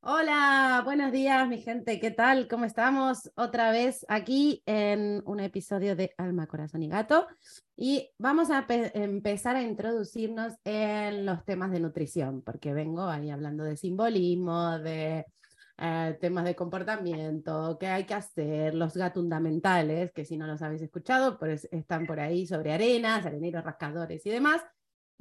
Hola, buenos días mi gente, ¿qué tal? ¿Cómo estamos? Otra vez aquí en un episodio de Alma, Corazón y Gato y vamos a empezar a introducirnos en los temas de nutrición, porque vengo ahí hablando de simbolismo, de eh, temas de comportamiento, qué hay que hacer, los gatundamentales, que si no los habéis escuchado, pues están por ahí sobre arenas, areneros rascadores y demás.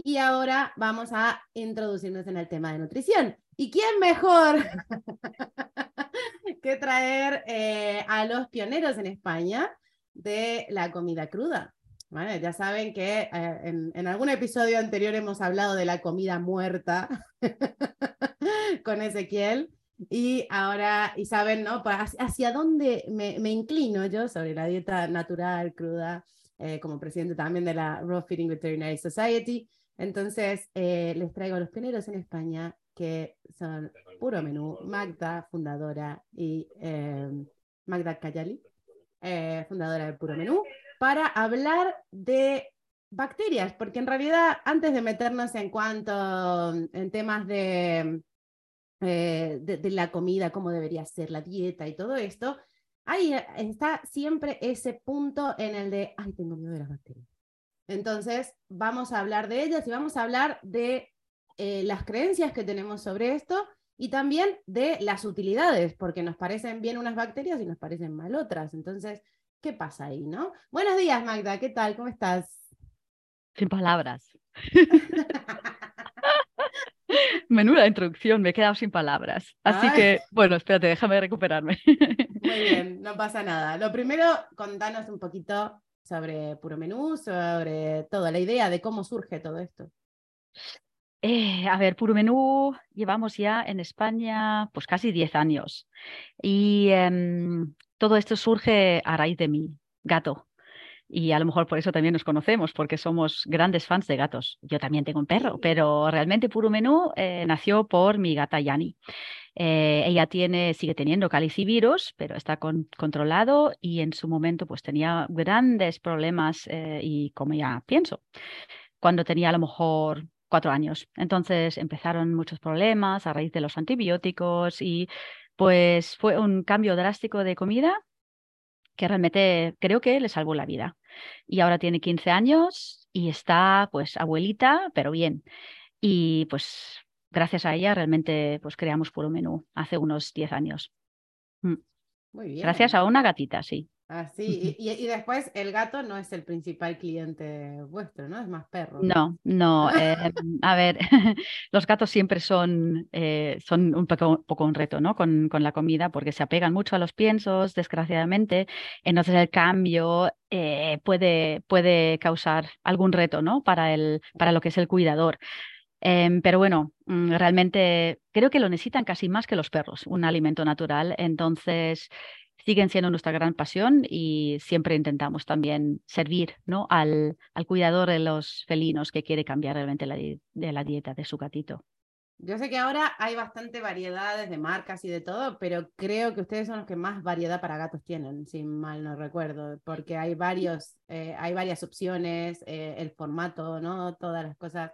Y ahora vamos a introducirnos en el tema de nutrición. ¿Y quién mejor que traer eh, a los pioneros en España de la comida cruda? ya saben que eh, en, algún episodio anterior hemos hablado de la comida muerta con Ezequiel. Y ahora, y saben, ¿no? Pues, hacia dónde me, inclino yo sobre la dieta natural, cruda, eh, como presidente también de la Raw Feeding Veterinary Society. Entonces, les traigo a los pioneros en España que son Puro Menú, Magda, fundadora, y em, Magda Cayali, eh, fundadora de Puro Menú, para hablar de bacterias, porque en realidad antes de meternos en cuanto en temas de, eh, de, la comida, cómo debería ser la dieta y todo esto, ahí está siempre ese punto en el de, ay, tengo miedo de las bacterias. Entonces, vamos a hablar de ellas y vamos a hablar de eh, las creencias que tenemos sobre esto y también de las utilidades, porque nos parecen bien unas bacterias y nos parecen mal otras. Entonces, ¿qué pasa ahí, no? Buenos días, Magda, ¿qué tal? ¿Cómo estás? Sin palabras. Menuda introducción, me he quedado sin palabras. Así que, bueno, espérate, déjame recuperarme. Muy bien, no pasa nada. Lo primero, contanos un poquito sobre Puro Menú, sobre toda la idea de cómo surge todo esto. Eh, a ver, Puro Menú llevamos ya en España pues casi 10 años y em, todo esto surge a raíz de mi gato. Y a lo mejor por eso también nos conocemos, porque somos grandes fans de gatos. Yo también tengo un perro, pero realmente Puro Menú eh, nació por mi gata Yani. Eh, ella tiene, sigue teniendo calicivirus, pero está controlado y en su momento pues tenía grandes problemas y como ya pienso, cuando tenía a lo mejor cuatro años. Entonces empezaron muchos problemas a raíz de los antibióticos y pues fue un cambio drástico de comida que realmente creo que le salvó la vida. Y ahora tiene 15 años y está pues abuelita, pero bien. Y pues gracias a ella realmente pues creamos Puro Menú hace unos 10 años. Mm. Muy bien. Gracias a una gatita, sí. Así, y, y, después el gato no es el principal cliente vuestro, ¿no? Es más perro. No, no. Eh, a ver, los gatos siempre son, eh, son un poco, poco, un reto, ¿no? Con, con, la comida, porque se apegan mucho a los piensos, desgraciadamente. Entonces el cambio eh, puede, puede causar algún reto, ¿no? Para, el, para lo que es el cuidador. Em, pero bueno, mm, realmente creo que lo necesitan casi más que los perros, un alimento natural. Entonces, siguen siendo nuestra gran pasión y siempre intentamos también servir ¿no? al, al cuidador de los felinos que quiere cambiar realmente la, de la dieta de su gatito. Yo sé que ahora hay bastante variedades de marcas y de todo, pero creo que ustedes son los que más variedad para gatos tienen, si mal no recuerdo, porque hay varios, eh, hay varias opciones, eh, el formato, ¿no? Todas las cosas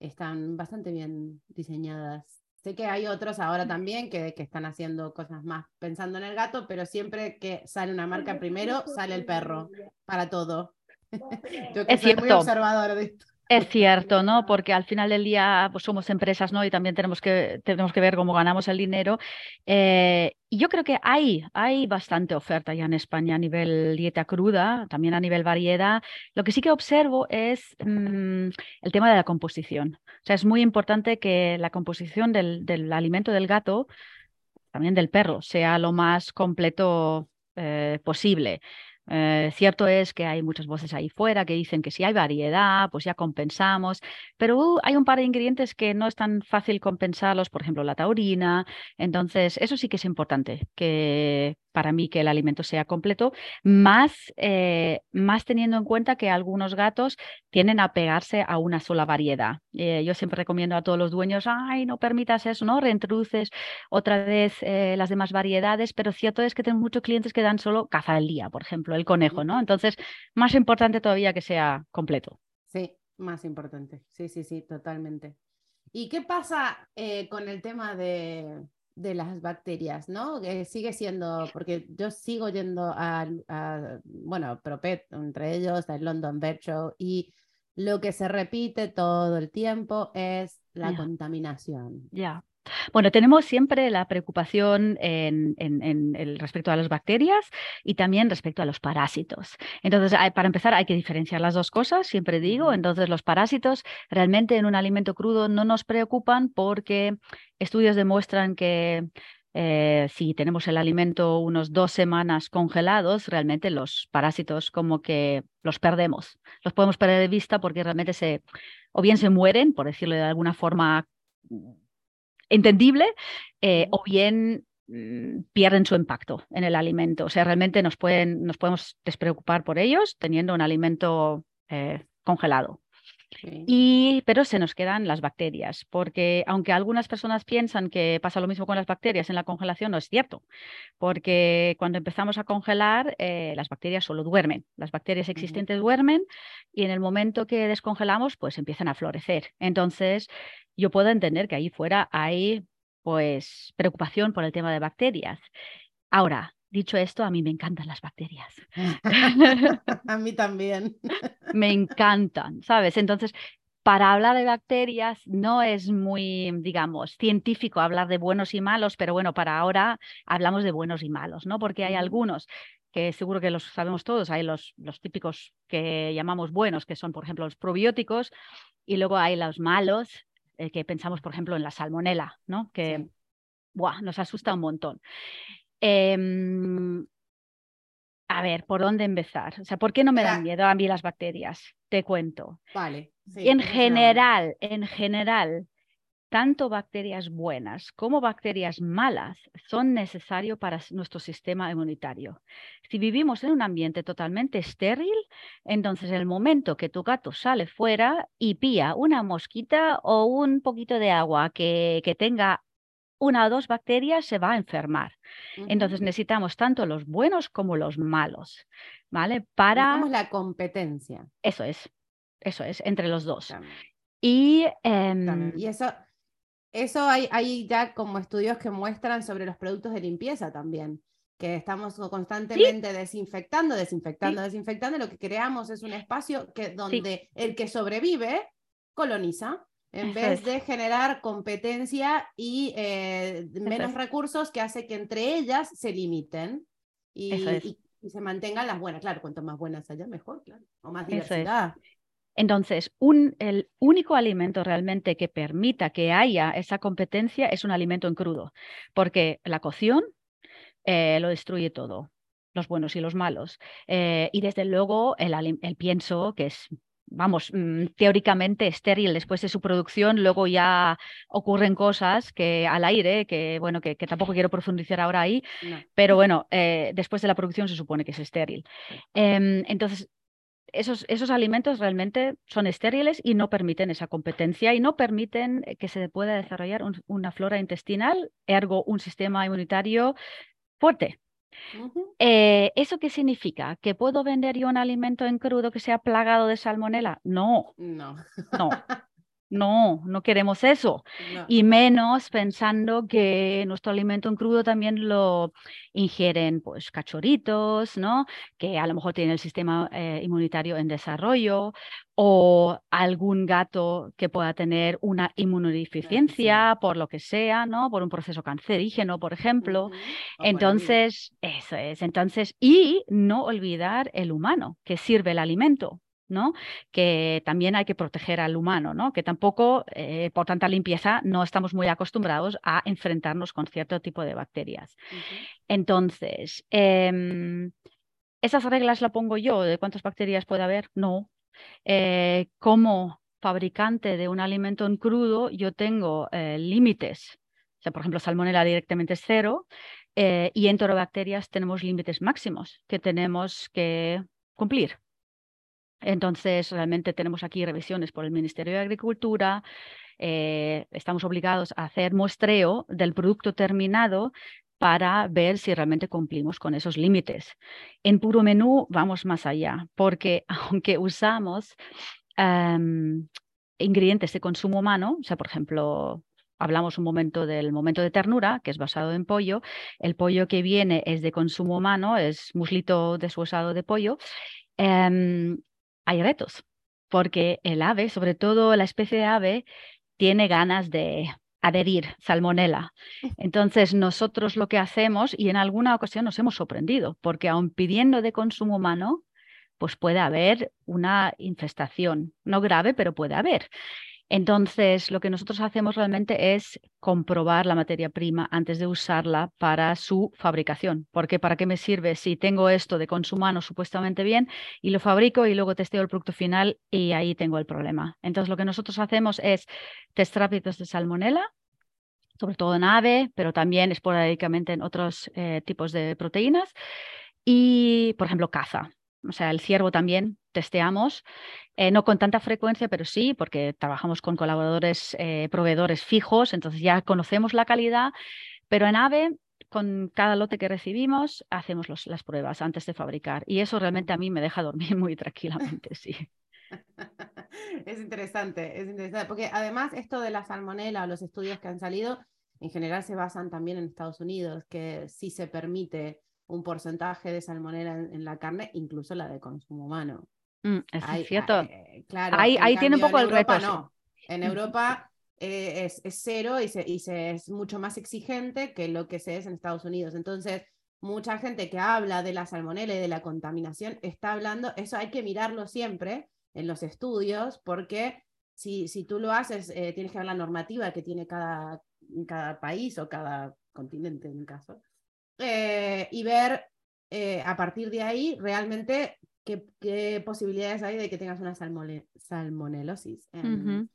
están bastante bien diseñadas. Sé que hay otros ahora también que, que, están haciendo cosas más pensando en el gato, pero siempre que sale una marca primero, sale el perro para todo. Yo que es soy cierto. muy observador de esto. Es cierto, ¿no? Porque al final del día pues somos empresas, ¿no? Y también tenemos que, tenemos que ver cómo ganamos el dinero. Eh, y yo creo que hay, hay bastante oferta ya en España a nivel dieta cruda, también a nivel variedad. Lo que sí que observo es mm, el tema de la composición. O sea, es muy importante que la composición del, del alimento del gato, también del perro, sea lo más completo eh, posible. Eh, cierto es que hay muchas voces ahí fuera que dicen que si hay variedad, pues ya compensamos, pero uh, hay un par de ingredientes que no es tan fácil compensarlos, por ejemplo la taurina. Entonces, eso sí que es importante, que para mí que el alimento sea completo, más, eh, más teniendo en cuenta que algunos gatos tienden a pegarse a una sola variedad. Eh, yo siempre recomiendo a todos los dueños, ay, no permitas eso, ¿no? Reintroduces otra vez las demás variedades, pero cierto es que tengo muchos clientes que dan solo caza del día, por ejemplo, el conejo, ¿no? Entonces, más importante todavía que sea completo. Sí, más importante. Sí, sí, sí, totalmente. ¿Y qué pasa eh, con el tema de, de las bacterias, ¿no? Que sigue siendo, porque yo sigo yendo a, bueno, Propet, entre ellos, al London Vet Show, y lo que se repite todo el tiempo es la contaminación. Ya. Bueno, tenemos siempre la preocupación en, en, respecto a las bacterias y también respecto a los parásitos. Entonces, para empezar, hay que diferenciar las dos cosas, siempre digo. Entonces, los parásitos realmente en un alimento crudo no nos preocupan porque estudios demuestran que eh, si tenemos el alimento unos dos semanas congelados, realmente los parásitos como que los perdemos. Los podemos perder de vista porque realmente se, o bien se mueren, por decirlo de alguna forma entendible, eh, o bien mm, pierden su impacto en el alimento. O sea, realmente nos, pueden, nos podemos despreocupar por ellos teniendo un alimento eh, congelado. Y, pero se nos quedan las bacterias, porque aunque algunas personas piensan que pasa lo mismo con las bacterias en la congelación, no es cierto, porque cuando empezamos a congelar, eh, las bacterias solo duermen, las bacterias existentes duermen y en el momento que descongelamos, pues empiezan a florecer. Entonces, yo puedo entender que ahí fuera hay pues preocupación por el tema de bacterias. Ahora, dicho esto, a mí me encantan las bacterias. a mí también. me encantan, ¿sabes? Entonces, para hablar de bacterias no es muy, digamos, científico hablar de buenos y malos, pero bueno, para ahora hablamos de buenos y malos, ¿no? Porque hay algunos que seguro que los sabemos todos, hay los, los típicos que llamamos buenos, que son, por ejemplo, los probióticos, y luego hay los malos, eh, que pensamos, por ejemplo, en la salmonela, ¿no? Que nos asusta un montón. Em, a ver, ¿por dónde empezar? O sea, ¿por qué no me dan miedo a mí las bacterias? Te cuento. Vale. en general, en general, tanto bacterias buenas como bacterias malas son necesarios para nuestro sistema inmunitario. Si vivimos en un ambiente totalmente estéril, entonces el momento que tu gato sale fuera y pía una mosquita o un poquito de agua que, que tenga una o dos bacterias, se va a enfermar. Entonces necesitamos tanto los buenos como los malos, ¿vale? Para... la competencia. Eso es, eso es, entre los dos. Y, em, y eso, eso hay, hay ya como estudios que muestran sobre los productos de limpieza también, que estamos constantemente desinfectando, desinfectando, desinfectando, lo que creamos es un espacio que, donde el que sobrevive coloniza, en vez de generar competencia y eh, menos recursos que hace que entre ellas se limiten y, y, se mantengan las buenas. Claro, cuanto más buenas haya, mejor, claro, o más diversidad. Entonces, un, el único alimento realmente que permita que haya esa competencia es un alimento en crudo, porque la cocción eh, lo destruye todo, los buenos y los malos. Eh, y desde luego el, el, pienso, que es, vamos, mm, teóricamente estéril después de su producción, luego ya ocurren cosas que al aire, que bueno, que, tampoco quiero profundizar ahora ahí, pero bueno, eh, después de la producción se supone que es estéril. Em, entonces, esos, esos, alimentos realmente son estériles y no permiten esa competencia y no permiten eh, que se pueda desarrollar una flora intestinal, ergo un sistema inmunitario fuerte. Eh, ¿Eso qué significa? ¿Que puedo vender yo un alimento en crudo que sea plagado de salmonela? No. No. No. No, no queremos eso. Y menos pensando que nuestro alimento en crudo también lo ingieren pues cachorritos, ¿no? Que a lo mejor tienen el sistema eh, inmunitario en desarrollo o algún gato que pueda tener una inmunodeficiencia por lo que sea, ¿no? Por un proceso cancerígeno, por ejemplo. Entonces, eso es. Entonces, y no olvidar el humano que sirve el alimento. ¿No? Que también hay que proteger al humano, ¿no? Que tampoco, eh, por tanta limpieza, no estamos muy acostumbrados a enfrentarnos con cierto tipo de bacterias. Entonces, em, ¿esas reglas la pongo yo de cuántas bacterias puede haber? No. Eh, como fabricante de un alimento en crudo, yo tengo eh, límites. O sea, por ejemplo, salmonella directamente es cero y enterobacterias tenemos límites máximos que tenemos que cumplir. Entonces, realmente tenemos aquí revisiones por el Ministerio de Agricultura. Eh, estamos obligados a hacer muestreo del producto terminado para ver si realmente cumplimos con esos límites. En puro menú vamos más allá, porque aunque usamos em, ingredientes de consumo humano, o sea, por ejemplo, hablamos un momento del momento de ternura, que es basado en pollo. El pollo que viene es de consumo humano, es muslito deshuesado de pollo. Em, hay retos, porque el ave, sobre todo la especie de ave, tiene ganas de adherir salmonela. Entonces, nosotros lo que hacemos, y en alguna ocasión nos hemos sorprendido, porque aun pidiendo de consumo humano, pues puede haber una infestación, no grave, pero puede haber. Entonces, lo que nosotros hacemos realmente es comprobar la materia prima antes de usarla para su fabricación. Porque ¿para qué me sirve si tengo esto de consumo humano supuestamente bien y lo fabrico y luego testeo el producto final y ahí tengo el problema? Entonces, lo que nosotros hacemos es test rápidos de salmonela, sobre todo en ave, pero también esporádicamente en otros eh, tipos de proteínas. Y, por ejemplo, caza. O sea, el ciervo también testeamos, eh, no con tanta frecuencia, pero sí, porque trabajamos con colaboradores, eh, proveedores fijos, entonces ya conocemos la calidad, pero en AVE, con cada lote que recibimos, hacemos las pruebas antes de fabricar y eso realmente a mí me deja dormir muy tranquilamente, sí. Es interesante, es interesante, porque además esto de la salmonela o los estudios que han salido, en general se basan también en Estados Unidos, que sí se permite un porcentaje de salmonela en, la carne, incluso la de consumo humano. Mm, es cierto. Eh, claro, ahí, ahí tiene un poco el reto. No. En Europa eh, es, es, cero y, se, y se, es mucho más exigente que lo que se es en Estados Unidos. Entonces, mucha gente que habla de la salmonela y de la contaminación está hablando, eso hay que mirarlo siempre en los estudios, porque si, si tú lo haces, eh, tienes que ver la normativa que tiene cada, cada país o cada continente en mi caso. Eh, y ver eh, a partir de ahí realmente qué, posibilidades hay de que tengas una salmonelosis. En,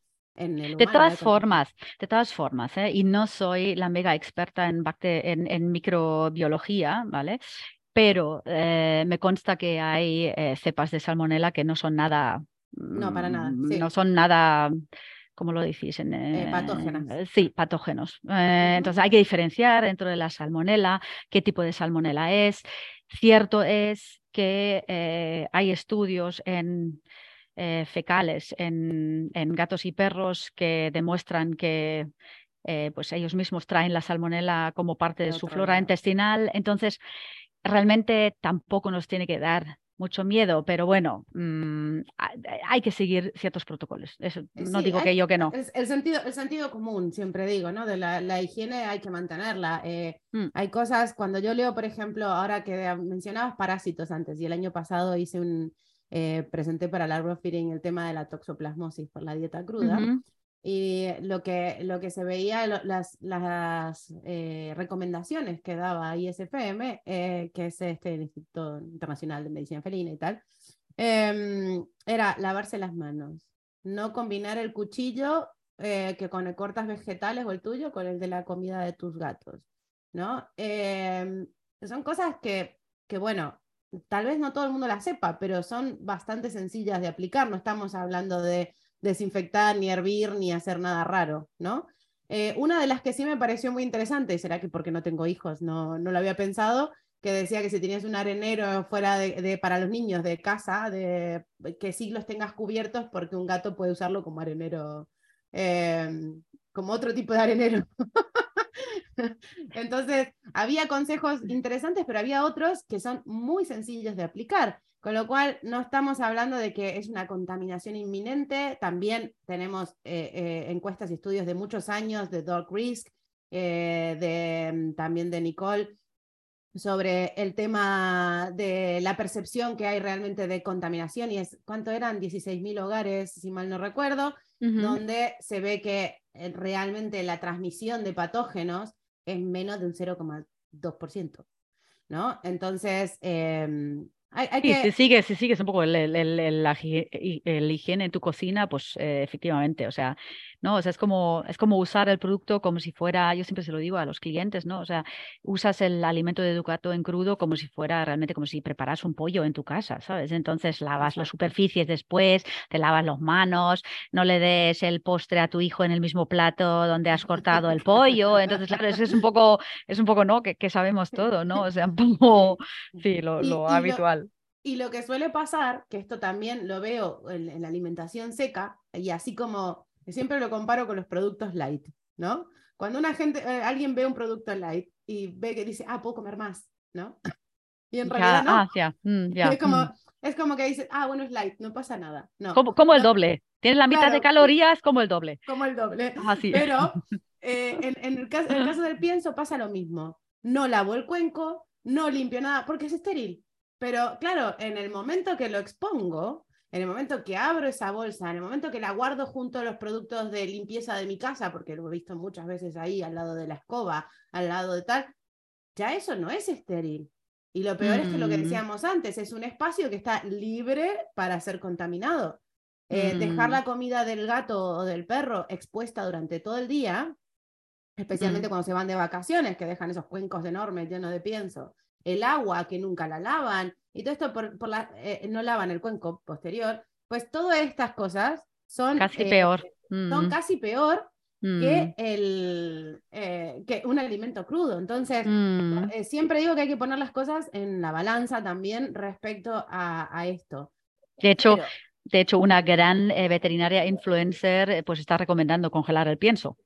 el de todas formas, de todas formas, ¿eh? y no soy la mega experta en, en, microbiología, ¿vale? Pero me consta que hay cepas de salmonela que no son nada. No, para nada. Mm, no son nada ¿cómo lo decís? En, eh, patógenos. Eh, sí, patógenos. Eh, entonces hay que diferenciar dentro de la salmonela, qué tipo de salmonela es. Cierto es que hay estudios en fecales en, en, gatos y perros que demuestran que pues ellos mismos traen la salmonela como parte de, su flora intestinal. Entonces, realmente tampoco nos tiene que dar mucho miedo, pero bueno, mm, hay que seguir ciertos protocolos. Eso, no digo que yo que no. El, sentido, el sentido común, siempre digo, ¿no? De la, higiene hay que mantenerla. Eh, mm. Hay cosas, cuando yo leo, por ejemplo, ahora que mencionabas parásitos antes, y el año pasado hice un, eh, presenté para el Agrofeeding el tema de la toxoplasmosis por la dieta cruda. Y lo que, lo que se veía, las, las eh, recomendaciones que daba ISFM, eh, que es este, el Instituto Internacional de Medicina Felina y tal, em, era lavarse las manos, no combinar el cuchillo eh, que con cortas vegetales o el tuyo con el de la comida de tus gatos, ¿no? Em, son cosas que, que, bueno, tal vez no todo el mundo las sepa, pero son bastante sencillas de aplicar, no estamos hablando de desinfectar, ni hervir, ni hacer nada raro, ¿no? Eh, una de las que sí me pareció muy interesante, será que porque no tengo hijos, no, no lo había pensado, que decía que si tenías un arenero fuera de, para los niños de casa, de que sí los tengas cubiertos porque un gato puede usarlo como arenero, em, como otro tipo de arenero. Entonces, había consejos interesantes, pero había otros que son muy sencillos de aplicar. Con lo cual, no estamos hablando de que es una contaminación inminente. También tenemos eh, eh, encuestas y estudios de muchos años de Dog Risk, eh, de, mm, también de Nicole, sobre el tema de la percepción que hay realmente de contaminación. Y es, ¿cuánto eran? 16.000 hogares, si mal no recuerdo, donde se ve que realmente la transmisión de patógenos es menos de un 0,2%. ¿no? Entonces, em, sí, si sigues, si sigues un poco el, el, el, la, higiene en tu cocina, pues eh, efectivamente, o sea, ¿no? O sea, es como, es como usar el producto como si fuera, yo siempre se lo digo a los clientes, ¿no? O sea, usas el alimento de Ducato en crudo como si fuera realmente como si preparas un pollo en tu casa, ¿sabes? Entonces lavas las superficies después, te lavas las manos, no le des el postre a tu hijo en el mismo plato donde has cortado el pollo. Entonces, claro, eso es un poco, es un poco, ¿no? Que, que sabemos todo, ¿no? O sea, un poco, sí, lo, lo habitual. Y lo que suele pasar, que esto también lo veo en, la alimentación seca, y así como siempre lo comparo con los productos light, ¿no? Cuando una gente, eh, alguien ve un producto light y ve que dice, ah, puedo comer más, ¿no? Y en realidad no. Ah, mm, es, como, mm. es como que dice, ah, bueno, es light, no pasa nada. No, como, el doble. Tienes la mitad de calorías como el doble. Como el doble. Pero eh, en, el caso, en el caso del pienso pasa lo mismo. No lavo el cuenco, no limpio nada, porque es estéril. Pero claro, en el momento que lo expongo, en el momento que abro esa bolsa, en el momento que la guardo junto a los productos de limpieza de mi casa, porque lo he visto muchas veces ahí al lado de la escoba, al lado de tal, ya eso no es estéril. Y lo peor es que lo que mm. decíamos antes, es un espacio que está libre para ser contaminado. Eh, dejar mm. la comida del gato o del perro expuesta durante todo el día, especialmente mm. cuando se van de vacaciones, que dejan esos cuencos enormes llenos de pienso, el agua que nunca la lavan, y todo esto por, la, eh, no lavan el cuenco posterior, pues todas estas cosas son... Casi peor. Son casi peor que, mm. el, eh, que un alimento crudo. Entonces, mm. eh, siempre digo que hay que poner las cosas en la balanza también respecto a, esto. De hecho, de hecho, una gran eh, veterinaria influencer pues está recomendando congelar el pienso.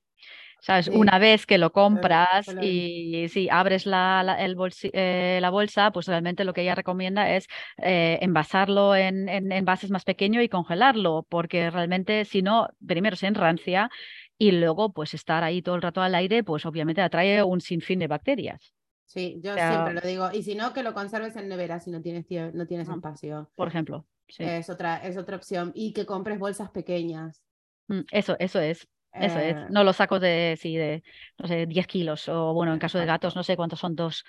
¿Sabes? Una vez que lo compras y si abres la, la, el la, bolsa, pues realmente lo que ella recomienda es envasarlo en, en envases más pequeños y congelarlo, porque realmente si no, primero se enrancia y luego pues estar ahí todo el rato al aire, pues obviamente atrae un sinfín de bacterias. Sí, yo siempre lo digo. Y si no, que lo conserves en nevera si no tienes, no tienes espacio. Por ejemplo. Es, otra, es otra opción. Y que compres bolsas pequeñas. Mm, eso, eso es. Eso es. Eh. No lo saco de, sí, de, no sé, 10 kilos. O bueno, en caso de gatos, no sé cuántos son dos.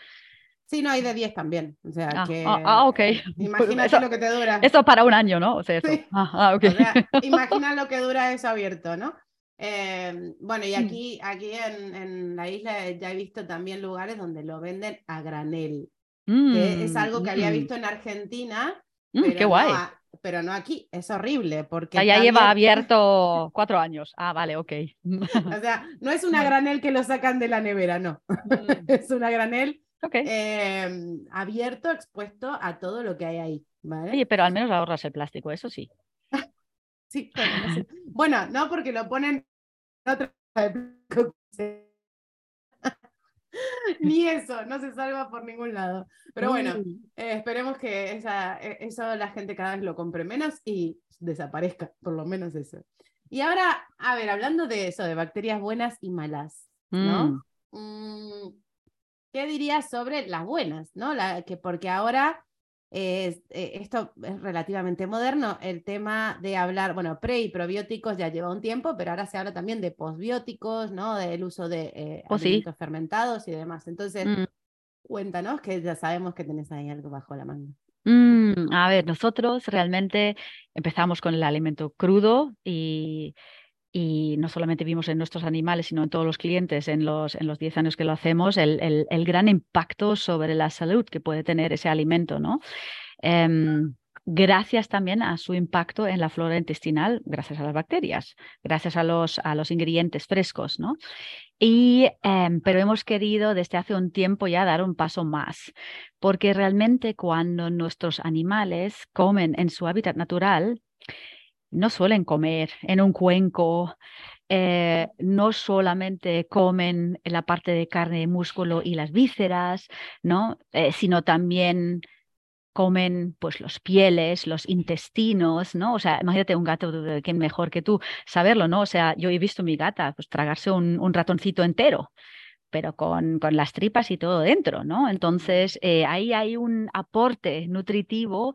Sí, no, hay de 10 también. O sea, ah, que. Ah, ah ok. Imagínate lo que te dura. Eso para un año, ¿no? O sea, eso. Ah, okay. imagina lo que dura eso abierto, ¿no? Em, bueno, y mm. aquí, aquí en, la isla ya he visto también lugares donde lo venden a granel, que es algo que había mm. visto en Argentina, mm, pero, qué guay. No, pero no aquí, es horrible porque... Ya lleva abierto cuatro años. Ah, vale, ok. o sea, no es una granel que lo sacan de la nevera, no. es una granel em, abierto, expuesto a todo lo que hay ahí. ¿vale? pero al menos ahorras el plástico, eso sí. Sí, bueno, no, porque lo ponen otra Ni eso, no se salva por ningún lado. Pero bueno, eh, esperemos que esa, e, eso la gente cada vez lo compre menos y desaparezca, por lo menos eso. Y ahora, a ver, hablando de eso, de bacterias buenas y malas, ¿no? Mm. Mm, ¿Qué dirías sobre las buenas, ¿no? La, que porque ahora eh, esto es relativamente moderno, el tema de hablar, bueno, pre y probióticos ya lleva un tiempo, pero ahora se habla también de posbióticos, ¿no? Del uso de eh, oh, alimentos fermentados y demás. Entonces, mm. cuéntanos que ya sabemos que tenés ahí algo bajo la manga. Mm, a ver, nosotros realmente empezamos con el alimento crudo y y no solamente vimos en nuestros animales, sino en todos los clientes en los, en los 10 años que lo hacemos, el, el, gran impacto sobre la salud que puede tener ese alimento, ¿no? Em, gracias también a su impacto en la flora intestinal, gracias a las bacterias, gracias a los, a los ingredientes frescos, ¿no? Y, em, pero hemos querido desde hace un tiempo ya dar un paso más, porque realmente cuando nuestros animales comen en su hábitat natural, no suelen comer en un cuenco, eh, no solamente comen la parte de carne, de músculo y las vísceras, ¿no? Eh, sino también comen pues los pieles, los intestinos, ¿no? O sea, imagínate un gato que mejor que tú saberlo, ¿no? O sea, yo he visto a mi gata pues tragarse un, ratoncito entero, pero con, con, las tripas y todo dentro, ¿no? Entonces, eh, ahí hay un aporte nutritivo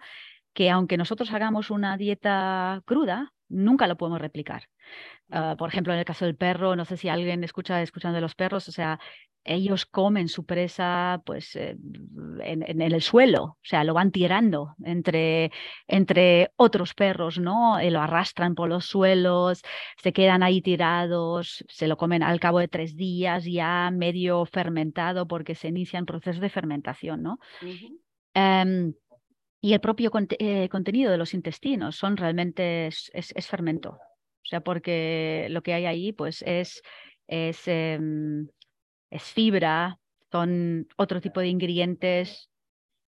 que aunque nosotros hagamos una dieta cruda, nunca lo podemos replicar. Ah, por ejemplo, en el caso del perro, no sé si alguien escucha escuchando de los perros, o sea, ellos comen su presa pues eh, en, el suelo, o sea, lo van tirando entre, entre otros perros, ¿no? Y lo arrastran por los suelos, se quedan ahí tirados, se lo comen al cabo de tres días ya medio fermentado porque se inician procesos de fermentación, ¿no? Y el propio eh, contenido de los intestinos son realmente es, fermento. O sea, porque lo que hay ahí pues es, es, em, es fibra, son otro tipo de ingredientes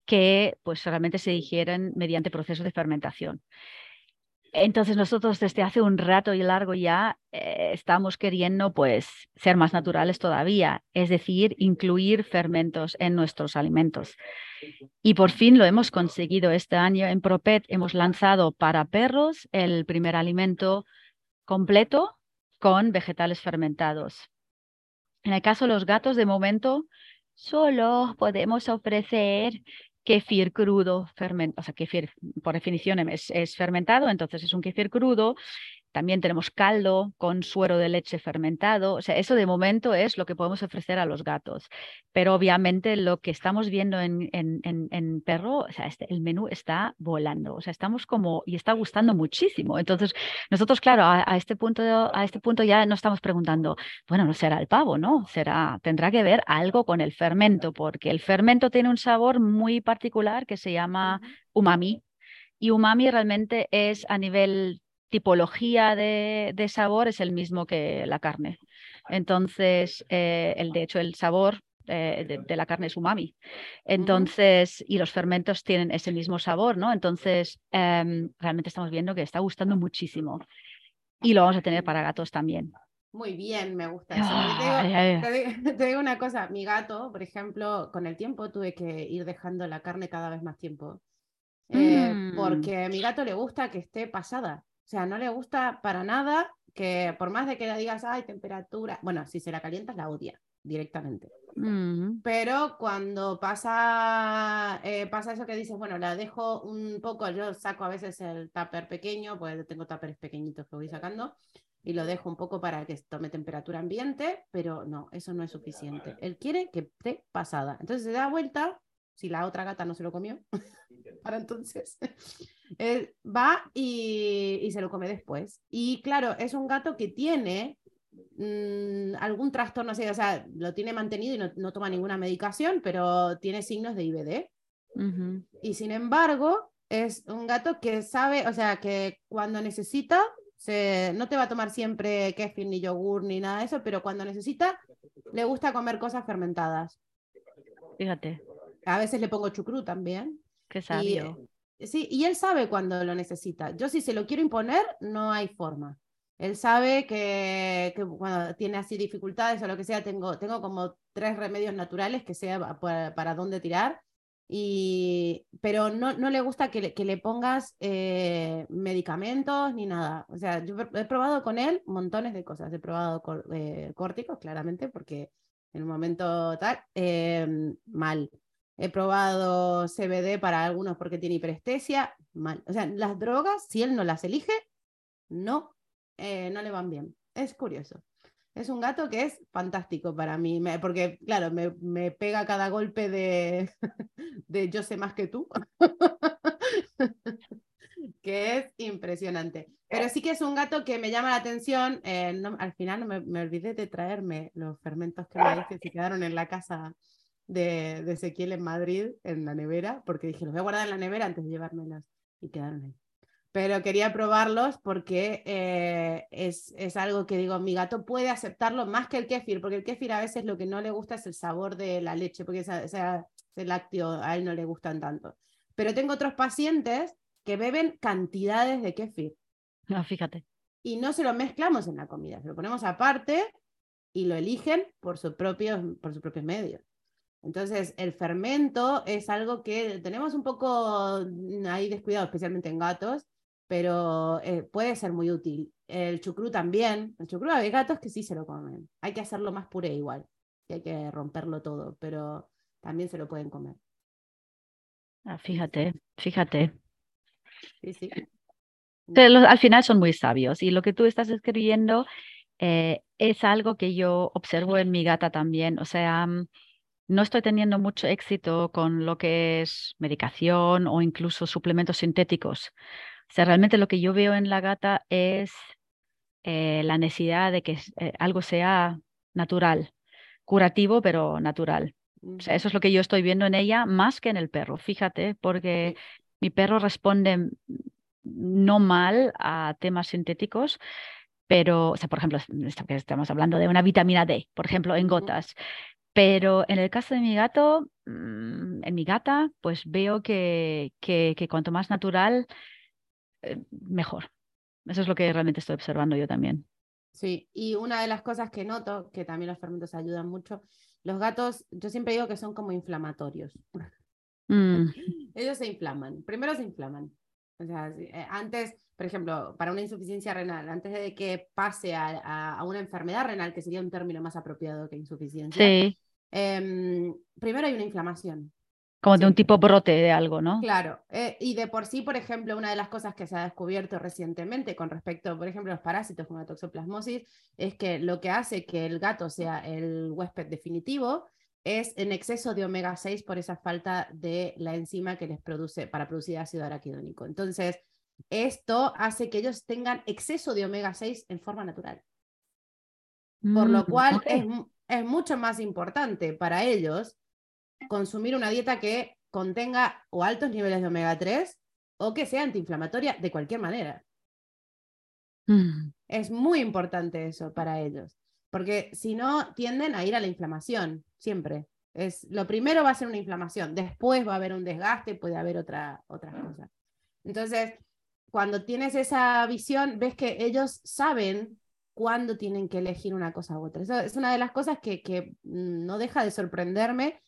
que pues realmente se digieren mediante procesos de fermentación. Entonces nosotros desde hace un rato y largo ya eh, estamos queriendo pues ser más naturales todavía, es decir, incluir fermentos en nuestros alimentos. Y por fin lo hemos conseguido este año en Propet. Hemos lanzado para perros el primer alimento completo con vegetales fermentados. En el caso de los gatos, de momento, solo podemos ofrecer kefir crudo, fermentado, o sea, kefir por definición es, es, fermentado, entonces es un kefir crudo también tenemos caldo con suero de leche fermentado. O sea, eso de momento es lo que podemos ofrecer a los gatos. Pero obviamente lo que estamos viendo en, en, en, perro, o sea, este, el menú está volando. O sea, estamos como, y está gustando muchísimo. Entonces, nosotros, claro, a, este, punto, a este punto ya no estamos preguntando, bueno, no será el pavo, ¿no? Será, tendrá que ver algo con el fermento, porque el fermento tiene un sabor muy particular que se llama umami. Y umami realmente es a nivel tipología de, sabor es el mismo que la carne. Entonces, eh, el, de hecho, el sabor eh, de, la carne es umami. Entonces, y los fermentos tienen ese mismo sabor, ¿no? Entonces, em, realmente estamos viendo que está gustando muchísimo. Y lo vamos a tener para gatos también. Muy bien, me gusta eso. te, digo, una cosa, mi gato, por ejemplo, con el tiempo tuve que ir dejando la carne cada vez más tiempo. Eh, mm. Porque a mi gato le gusta que esté pasada. O sea, no le gusta para nada que por más de que le digas, ay, temperatura, bueno, si se la calientas, la odia directamente. Mm. Pero cuando pasa, eh, pasa eso que dices, bueno, la dejo un poco, yo saco a veces el tupper pequeño, pues tengo tuppers pequeñitos que voy sacando, y lo dejo un poco para que tome temperatura ambiente, pero no, eso no es suficiente. Él quiere que esté pasada. Entonces se da vuelta, si la otra gata no se lo comió, para entonces, él va y, se lo come después. Y claro, es un gato que tiene mm, algún trastorno, o sea, lo tiene mantenido y no, toma ninguna medicación, pero tiene signos de IBD. Y sin embargo, es un gato que sabe, o sea, que cuando necesita, se, no te va a tomar siempre kefir ni yogur ni nada de eso, pero cuando necesita, le gusta comer cosas fermentadas. Fíjate. A veces le pongo chucrú también. Qué sabio. Y, sí, y él sabe cuando lo necesita. Yo si se lo quiero imponer, no hay forma. Él sabe que, que cuando tiene así dificultades o lo que sea, tengo, tengo como tres remedios naturales que sea para, dónde tirar. Y, pero no, no le gusta que le, que le pongas eh, medicamentos ni nada. O sea, yo he probado con él montones de cosas. He probado eh, córticos, claramente, porque en un momento tal, eh, mal. He probado CBD para algunos porque tiene hiperestesia, mal. O sea, las drogas, si él no las elige, no, eh, no le van bien. Es curioso. Es un gato que es fantástico para mí, porque claro, me, me, pega cada golpe de, de yo sé más que tú, que es impresionante. Pero sí que es un gato que me llama la atención. Eh, al final me, me, olvidé de traerme los fermentos que me diste y quedaron en la casa de, de, Ezequiel en Madrid, en la nevera, porque dije, los voy a guardar en la nevera antes de llevármelas y quedaron ahí. Pero quería probarlos porque eh, es, es, algo que digo, mi gato puede aceptarlo más que el kéfir, porque el kéfir a veces lo que no le gusta es el sabor de la leche, porque ese, ese lácteo a él no le gustan tanto. Pero tengo otros pacientes que beben cantidades de kéfir. No, ah, fíjate. Y no se lo mezclamos en la comida, se lo ponemos aparte y lo eligen por, su propio, por sus propios medios. Entonces, el fermento es algo que tenemos un poco mm, ahí descuidado, especialmente en gatos, pero eh, puede ser muy útil. El chucrú también. El chucrú hay gatos que sí se lo comen. Hay que hacerlo más puré igual. Y hay que romperlo todo, pero también se lo pueden comer. Ah, fíjate, fíjate. Sí, sí. al final son muy sabios y lo que tú estás escribiendo eh, es algo que yo observo en mi gata también. O sea, mm, no estoy teniendo mucho éxito con lo que es medicación o incluso suplementos sintéticos. O sea, realmente lo que yo veo en la gata es eh, la necesidad de que eh, algo sea natural, curativo, pero natural. O sea, eso es lo que yo estoy viendo en ella más que en el perro, fíjate, porque mi perro responde no mal a temas sintéticos, pero, o sea, por ejemplo, estamos hablando de una vitamina D, por ejemplo, en gotas. Pero en el caso de mi gato, mm, en mi gata, pues veo que, que, cuanto más natural, eh, mejor. Eso es lo que realmente estoy observando yo también. Sí, y una de las cosas que noto, que también los fermentos ayudan mucho, los gatos, yo siempre digo que son como inflamatorios. Mm. Ellos se inflaman, primero se inflaman. O sea, eh, antes, por ejemplo, para una insuficiencia renal, antes de que pase a, una enfermedad renal, que sería un término más apropiado que insuficiencia, em, primero hay una inflamación. Como de un tipo brote de algo, ¿no? Claro, eh, y de por sí, por ejemplo, una de las cosas que se ha descubierto recientemente con respecto, por ejemplo, a los parásitos como la toxoplasmosis, es que lo que hace que el gato sea el huésped definitivo es en exceso de omega 6 por esa falta de la enzima que les produce para producir ácido araquidónico. Entonces, esto hace que ellos tengan exceso de omega 6 en forma natural. Por lo mm, cual es, es mucho más importante para ellos consumir una dieta que contenga o altos niveles de omega 3 o que sea antiinflamatoria de cualquier manera. Mm. Es muy importante eso para ellos, porque si no tienden a ir a la inflamación, siempre. Es, lo primero va a ser una inflamación, después va a haber un desgaste, puede haber otra, otra cosa. Entonces, cuando tienes esa visión, ves que ellos saben cuándo tienen que elegir una cosa u otra. Eso es una de las cosas que, que no deja de sorprenderme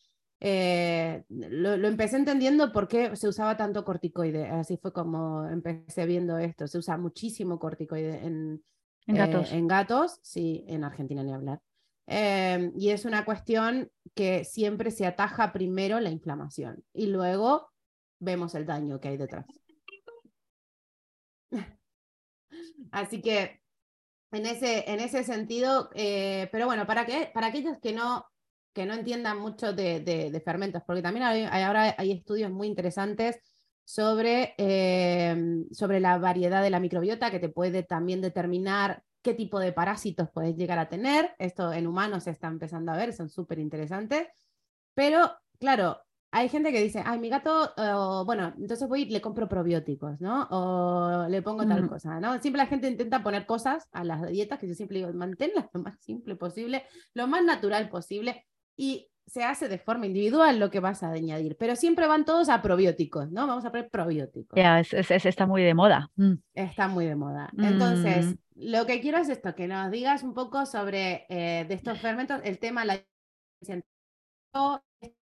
eh, lo, empecé entendiendo por qué se usaba tanto corticoide. Así fue como empecé viendo esto. Se usa muchísimo corticoide en, gatos. Eh, en gatos, sí, en Argentina ni hablar. Eh, y es una cuestión que siempre se ataja primero la inflamación y luego vemos el daño que hay detrás. Así que en ese, en ese sentido, pero bueno, para, que, para aquellos que no que no entiendan mucho de, fermentos, porque también hay, ahora hay estudios muy interesantes sobre, eh, sobre la variedad de la microbiota que te puede también determinar qué tipo de parásitos puedes llegar a tener. Esto en humanos se está empezando a ver, son súper interesantes. Pero, claro, hay gente que dice, ay, mi gato, bueno, entonces voy y le compro probióticos, ¿no? O le pongo tal cosa, ¿no? Siempre la gente intenta poner cosas a las dietas, que yo siempre digo, manténlas lo más simple posible, lo más natural posible y se hace de forma individual lo que vas a añadir, pero siempre van todos a probióticos, ¿no? Vamos a poner probióticos. Ya, está muy de moda. Mm. Está muy de moda. Entonces, mm. lo que quiero es esto, que nos digas un poco sobre eh, de estos fermentos, el tema la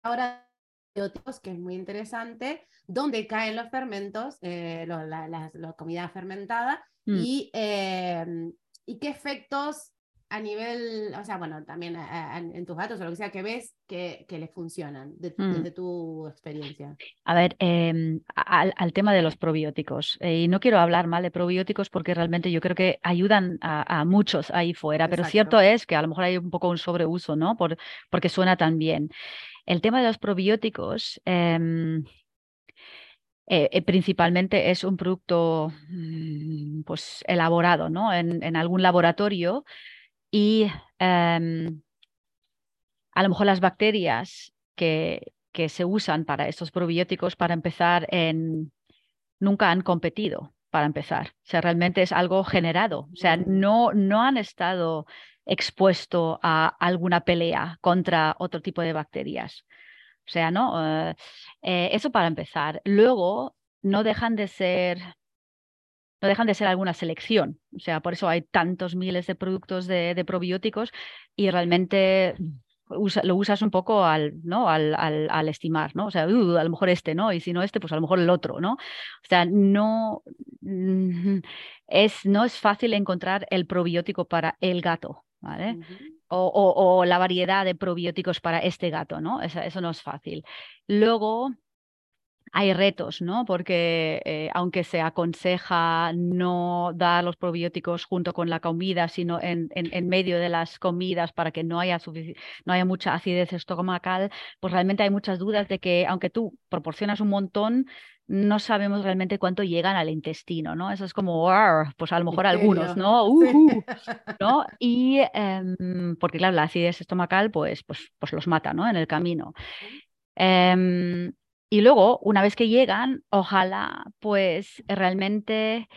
ahora que es muy interesante, dónde caen los fermentos, eh, la, comida fermentada, mm. y, eh, y qué efectos a nivel, o sea, bueno, también en tus datos o lo que sea que ves que, que les funcionan mm. desde tu experiencia? A ver, em, al, tema de los probióticos, eh, y no quiero hablar mal de probióticos porque realmente yo creo que ayudan a, muchos ahí fuera, pero cierto es que a lo mejor hay un poco un sobreuso, ¿no? Por, porque suena tan bien. El tema de los probióticos... Em, eh, eh, principalmente es un producto mm, pues, elaborado ¿no? en, algún laboratorio y em, a lo mejor las bacterias que, que, se usan para estos probióticos, para empezar, nunca han competido, para empezar. O sea, realmente es algo generado. O sea, no, no han estado expuestos a alguna pelea contra otro tipo de bacterias. O sea, ¿no? Eh, eh, eso para empezar. Luego, no dejan de ser no dejan de ser alguna selección. O sea, por eso hay tantos miles de productos de, probióticos y realmente lo usas un poco al, ¿no? Al, al, estimar, ¿no? O sea, uh, a lo mejor este, ¿no? Y si no este, pues a lo mejor el otro, ¿no? O sea, no mm, es, no es fácil encontrar el probiótico para el gato, ¿vale? o, la variedad de probióticos para este gato, ¿no? eso no es fácil. Luego, hay retos, ¿no? Porque eh, aunque se aconseja no dar los probióticos junto con la comida, sino en, en, medio de las comidas para que no haya, no haya mucha acidez estomacal, pues realmente hay muchas dudas de que aunque tú proporcionas un montón, no sabemos realmente cuánto llegan al intestino, ¿no? Eso es como, pues a lo mejor algunos, ¿no? ¿no? Y em, porque claro, la acidez estomacal pues, pues, pues los mata, ¿no? En el camino. Y luego, una vez que llegan, ojalá, pues realmente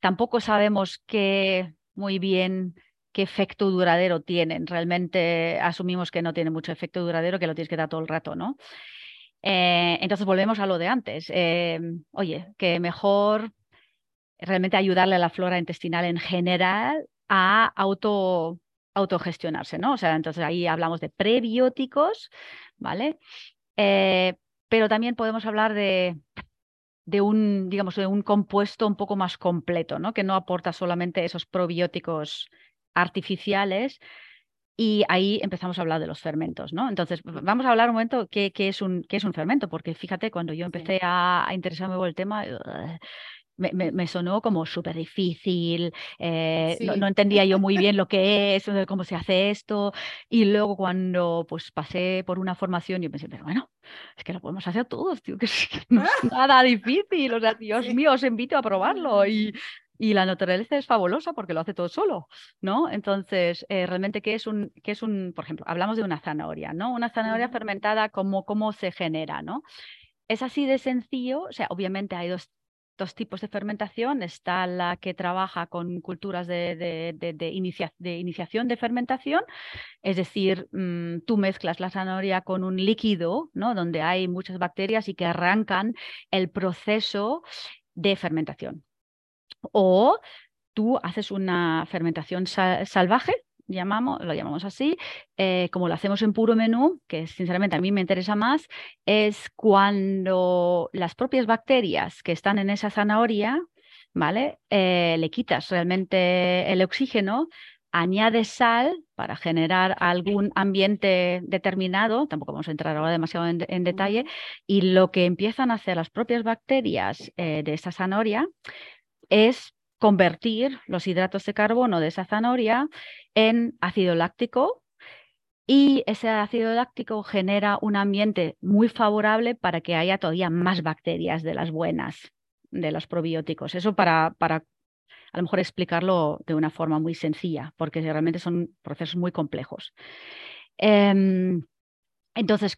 tampoco sabemos qué muy bien qué efecto duradero tienen. Realmente asumimos que no tiene mucho efecto duradero, que lo tienes que dar todo el rato, ¿no? Eh, entonces volvemos a lo de antes. Eh, oye, que mejor realmente ayudarle a la flora intestinal en general a auto, autogestionarse, ¿no? O sea, entonces ahí hablamos de prebióticos, ¿vale? Eh, pero también podemos hablar de, de un, digamos, de un compuesto un poco más completo, ¿no? Que no aporta solamente esos probióticos artificiales, y ahí empezamos a hablar de los fermentos, ¿no? Entonces, vamos a hablar un momento qué, qué es, un, qué es un fermento, porque fíjate, cuando yo empecé a, interesarme por el tema, me, sonó como súper difícil, eh, no, entendía yo muy bien lo que es, cómo se hace esto, y luego cuando pues pasé por una formación, yo pensé, pero bueno, es que lo podemos hacer todos, tío, que, no es nada difícil, o sea, Dios mío, os invito a probarlo, y, y la naturaleza es fabulosa porque lo hace todo solo, ¿no? Entonces, eh, realmente, ¿qué es, un, ¿qué es un, por ejemplo, hablamos de una zanahoria, ¿no? Una zanahoria fermentada, ¿cómo, ¿cómo se genera, ¿no? Es así de sencillo, o sea, obviamente hay dos, dos tipos de fermentación. Está la que trabaja con culturas de, de, de, iniciación de fermentación, es decir, mm, tú mezclas la zanahoria con un líquido, ¿no? Donde hay muchas bacterias y que arrancan el proceso de fermentación. O tú haces una fermentación salvaje, llamamos, lo llamamos así, eh, como lo hacemos en puro menú, que sinceramente a mí me interesa más, es cuando las propias bacterias que están en esa zanahoria, ¿vale? Eh, le quitas realmente el oxígeno, añades sal para generar algún ambiente determinado, tampoco vamos a entrar ahora demasiado en, detalle, y lo que empiezan a hacer las propias bacterias eh, de esa zanahoria es convertir los hidratos de carbono de esa zanahoria en ácido láctico y ese ácido láctico genera un ambiente muy favorable para que haya todavía más bacterias de las buenas, de los probióticos. Eso para, para a lo mejor explicarlo de una forma muy sencilla, porque realmente son procesos muy complejos. Em, entonces,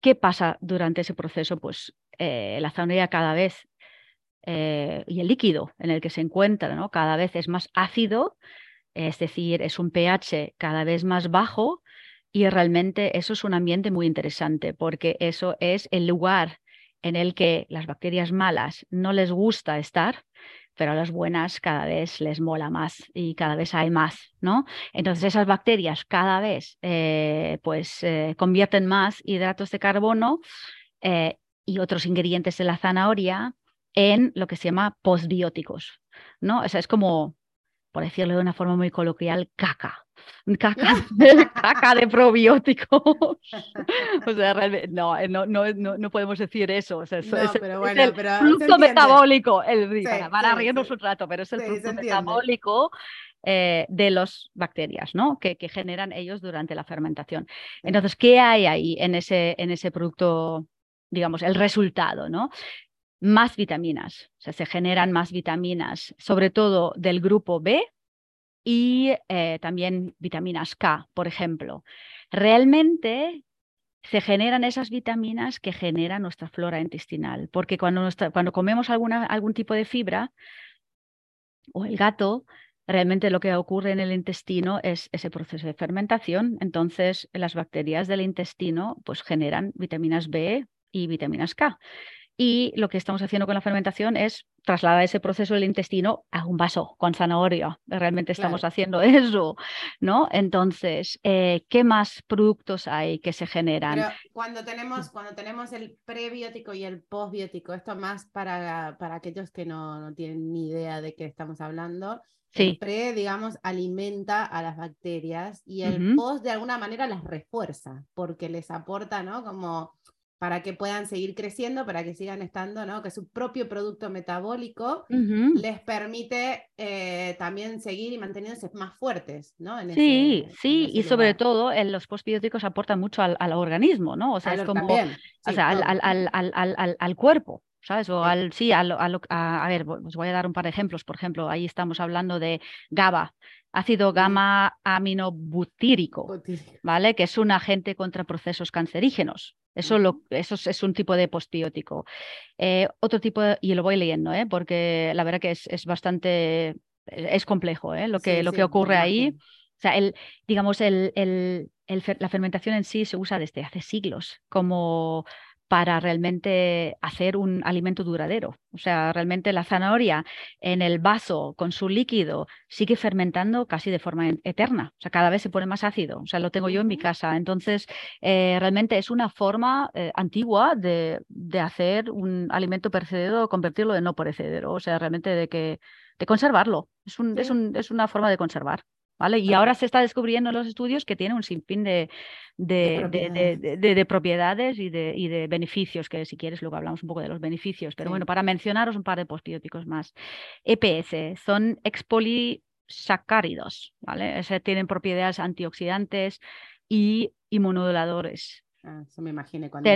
¿qué pasa durante ese proceso? Pues eh, la zanahoria cada vez eh, y el líquido en el que se encuentra ¿no? cada vez es más ácido, es decir, es un pH cada vez más bajo y realmente eso es un ambiente muy interesante porque eso es el lugar en el que las bacterias malas no les gusta estar, pero a las buenas cada vez les mola más y cada vez hay más, ¿no? Entonces esas bacterias cada vez eh, pues eh, convierten más hidratos de carbono y otros ingredientes de la zanahoria en lo que se llama postbióticos, ¿no? O sea, es como, por decirlo de una forma muy coloquial, caca. Caca de, caca de probióticos. o sea, realmente, no, no, no, no, podemos decir eso. O sea, es, pero bueno, el pero producto metabólico, el, para, riendo un rato, pero es el producto metabólico eh, de las bacterias, ¿no? Que, que, generan ellos durante la fermentación. Entonces, ¿qué hay ahí en ese, en ese producto, digamos, el resultado, ¿no? Más vitaminas, o sea, se generan más vitaminas, sobre todo del grupo B y eh, también vitaminas K, por ejemplo. Realmente se generan esas vitaminas que genera nuestra flora intestinal, porque cuando, cuando comemos alguna, algún tipo de fibra o el gato, realmente lo que ocurre en el intestino es ese proceso de fermentación, entonces las bacterias del intestino pues generan vitaminas B y vitaminas K. Y lo que estamos haciendo con la fermentación es trasladar ese proceso del intestino a un vaso con zanahoria. Realmente estamos haciendo eso, ¿no? Entonces, eh, ¿qué más productos hay que se generan? Pero cuando tenemos, cuando tenemos el prebiótico y el postbiótico, esto más para, para aquellos que no, no tienen ni idea de qué estamos hablando. Sí. El pre, digamos, alimenta a las bacterias y el post de alguna manera las refuerza porque les aporta, ¿no? Como para que puedan seguir creciendo, para que sigan estando, ¿no? Que su propio producto metabólico les permite eh, también seguir y manteniéndose más fuertes, ¿no? sí, sí, y sobre todo los postbióticos aportan mucho al, organismo, ¿no? O sea, es como, o sea, al, cuerpo. ¿sabes? O al, sí, a, a, ver, os voy a dar un par de ejemplos. Por ejemplo, ahí estamos hablando de GABA, ácido gamma aminobutírico, ¿vale? Que es un agente contra procesos cancerígenos. Eso, lo, eso es, un tipo de postbiótico. Eh, otro tipo, y lo voy leyendo, ¿eh? porque la verdad que es, es bastante, es complejo ¿eh? lo, que, lo que ocurre ahí. O sea, el, digamos, el, el, la fermentación en sí se usa desde hace siglos como para realmente hacer un alimento duradero. O sea, realmente la zanahoria en el vaso con su líquido sigue fermentando casi de forma eterna. O sea, cada vez se pone más ácido. O sea, lo tengo yo en mi casa. Entonces, eh, realmente es una forma eh, antigua de, de, hacer un alimento perecedero, convertirlo en no perecedero. O sea, realmente de que de conservarlo. Es, un, es, un, es una forma de conservar. ¿Vale? Y ahora se está descubriendo en los estudios que tiene un sinfín de, de, de, propiedades. y, de, y de beneficios, que si quieres luego hablamos un poco de los beneficios, pero bueno, para mencionaros un par de postbióticos más. EPS son expolisacáridos, ¿vale? tienen propiedades antioxidantes y inmunoduladores. Ah, eso me imagino cuando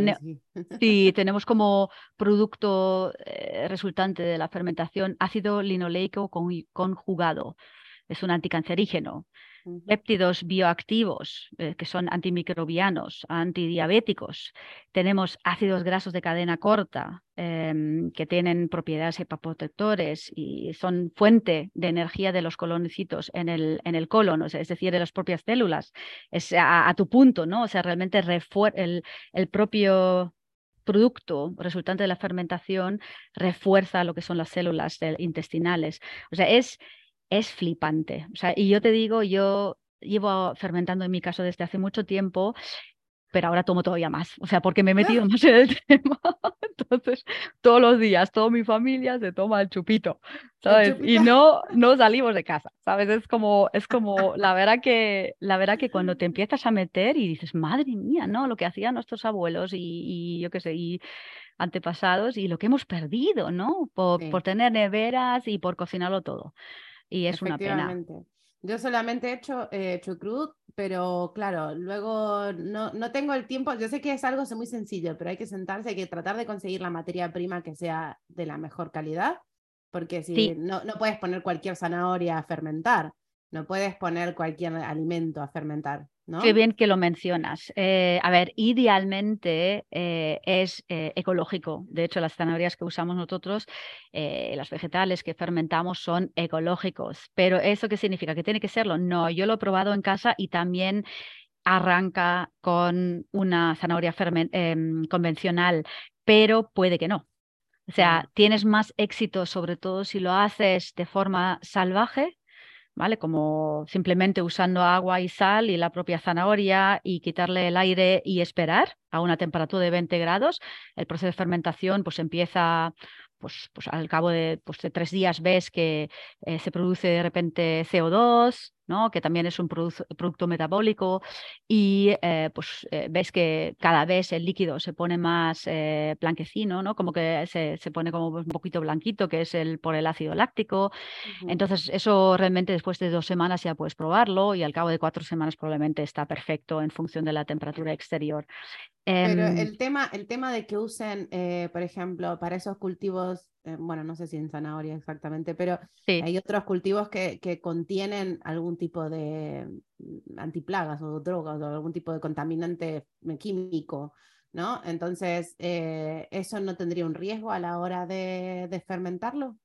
Sí, tenemos como producto eh, resultante de la fermentación ácido linoleico conjugado es un anticancerígeno. Péptidos bioactivos, eh, que son antimicrobianos, antidiabéticos. Tenemos ácidos grasos de cadena corta, em, que tienen propiedades hepaprotectores y son fuente de energía de los colonicitos en el, en el colon, es decir, de las propias células. Es a, tu punto, ¿no? O sea, realmente el, el propio producto resultante de la fermentación refuerza lo que son las células intestinales. O sea, es, es flipante. O sea, y yo te digo, yo llevo fermentando en mi caso desde hace mucho tiempo, pero ahora tomo todavía más, o sea, porque me he metido más en el tema. Entonces, todos los días, toda mi familia se toma el chupito, ¿sabes? Y no, no salimos de casa, ¿sabes? Es como, es como, la verdad que, la verdad que cuando te empiezas a meter y dices, madre mía, ¿no? Lo que hacían nuestros abuelos y, y yo qué sé, y antepasados y lo que hemos perdido, ¿no? Por, por tener neveras y por cocinarlo todo y es una pena. Yo solamente he hecho eh, chucrut, pero claro, luego no, no tengo el tiempo. Yo sé que es algo muy sencillo, pero hay que sentarse, hay que tratar de conseguir la materia prima que sea de la mejor calidad, porque si no, no puedes poner cualquier zanahoria a fermentar, no puedes poner cualquier alimento a fermentar. Qué bien que lo mencionas. Eh, a ver, idealmente eh, es eh, ecológico. De hecho, las zanahorias que usamos nosotros, las vegetales que fermentamos son ecológicos. Pero ¿eso qué significa? ¿Que tiene que serlo? No, yo lo he probado en casa y también arranca con una zanahoria em, convencional, pero puede que no. O sea, tienes más éxito, sobre todo si lo haces de forma salvaje, ¿vale? Como simplemente usando agua y sal y la propia zanahoria y quitarle el aire y esperar a una temperatura de 20 grados. El proceso de fermentación pues empieza pues, pues al cabo de, pues, de tres días ves que eh, se produce de repente CO2, ¿no? que también es un producto metabólico, y eh, pues eh, ves que cada vez el líquido se pone más blanquecino, ¿no? como que se, se, pone como un poquito blanquito, que es el, por el ácido láctico. Entonces, eso realmente después de dos semanas ya puedes probarlo y al cabo de cuatro semanas probablemente está perfecto en función de la temperatura exterior. Pero em, el tema, el tema de que usen, eh, por ejemplo, para esos cultivos, eh, bueno, no sé si en zanahoria exactamente, pero hay otros cultivos que, que, contienen algún tipo de mm, antiplagas o drogas o algún tipo de contaminante químico, ¿no? Entonces, eh, ¿eso no tendría un riesgo a la hora de, de fermentarlo?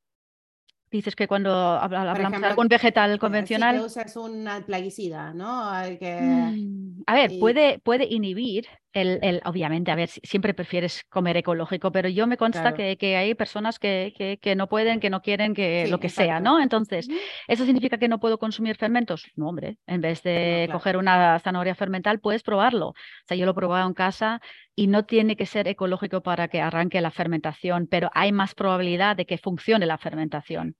Dices que cuando hablamos de algún vegetal convencional. Sí que usas un plaguicida, ¿no? Que... Mm, a ver, puede, puede inhibir el, obviamente, a ver, siempre prefieres comer ecológico, pero yo me consta que, que, hay personas que, que, que, no pueden, que no quieren, que lo que sea, ¿no? Entonces, ¿eso significa que no puedo consumir fermentos? No, hombre, en vez de coger una zanahoria fermental, puedes probarlo. O sea, yo lo he probado en casa y no tiene que ser ecológico para que arranque la fermentación, pero hay más probabilidad de que funcione la fermentación.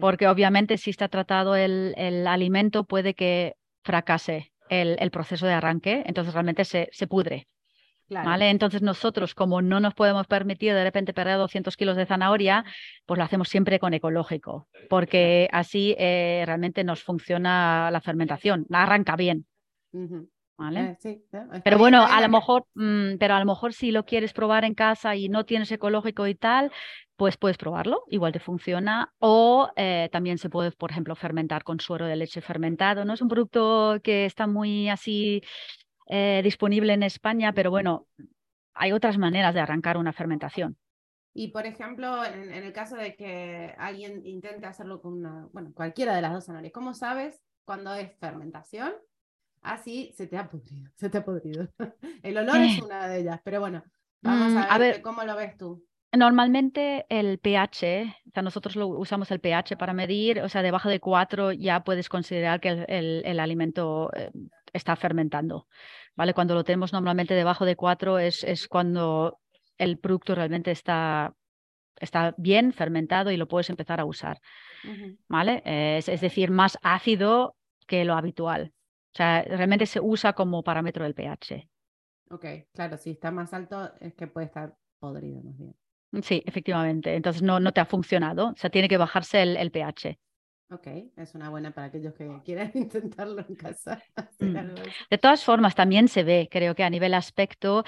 Porque obviamente si está tratado el, el alimento puede que fracase el, proceso de arranque, entonces realmente se, se pudre. ¿Vale? Entonces nosotros, como no nos podemos permitir de repente perder 200 kilos de zanahoria, pues lo hacemos siempre con ecológico, porque así eh, realmente nos funciona la fermentación, la arranca bien. ¿Vale? Eh, pero bueno, a lo mejor, mm, pero a lo mejor si lo quieres probar en casa y no tienes ecológico y tal, pues puedes probarlo, igual te funciona. O eh, también se puede, por ejemplo, fermentar con suero de leche fermentado. No es un producto que está muy así eh, disponible en España, pero bueno, hay otras maneras de arrancar una fermentación. Y por ejemplo, en, el caso de que alguien intente hacerlo con una, bueno, cualquiera de las dos zanahorias, ¿cómo sabes cuándo es fermentación? Ah, sí, se te ha podrido, se te ha podrido. El olor es eh. una de ellas, pero bueno, Vamos a, mm, ver, cómo lo ves tú. Normalmente el pH, o sea, nosotros lo usamos el pH para medir, o sea, debajo de 4 ya puedes considerar que el, alimento eh, está fermentando, ¿vale? Cuando lo tenemos normalmente debajo de 4 es, es cuando el producto realmente está, está bien fermentado y lo puedes empezar a usar, ¿vale? Es, es decir, más ácido que lo habitual. O sea, realmente se usa como parámetro del pH. Ok, claro, si está más alto es que puede estar podrido más bien. Sí, efectivamente. Entonces no, no te ha funcionado. O sea, tiene que bajarse el, pH. Ok, es una buena para aquellos que quieran intentarlo en casa. Mm. De todas formas, también se ve, creo que a nivel aspecto,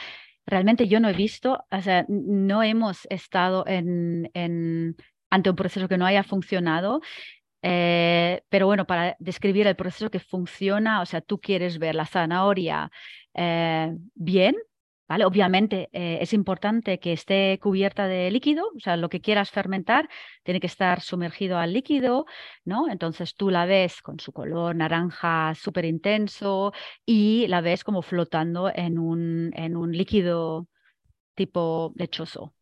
realmente yo no he visto, o sea, no hemos estado en, en, ante un proceso que no haya funcionado. Eh, pero bueno, para describir el proceso que funciona, o sea, tú quieres ver la zanahoria eh, bien, ¿Vale? Obviamente eh, es importante que esté cubierta de líquido, o sea, lo que quieras fermentar tiene que estar sumergido al líquido, ¿no? Entonces tú la ves con su color naranja súper intenso y la ves como flotando en un, en un líquido tipo lechoso.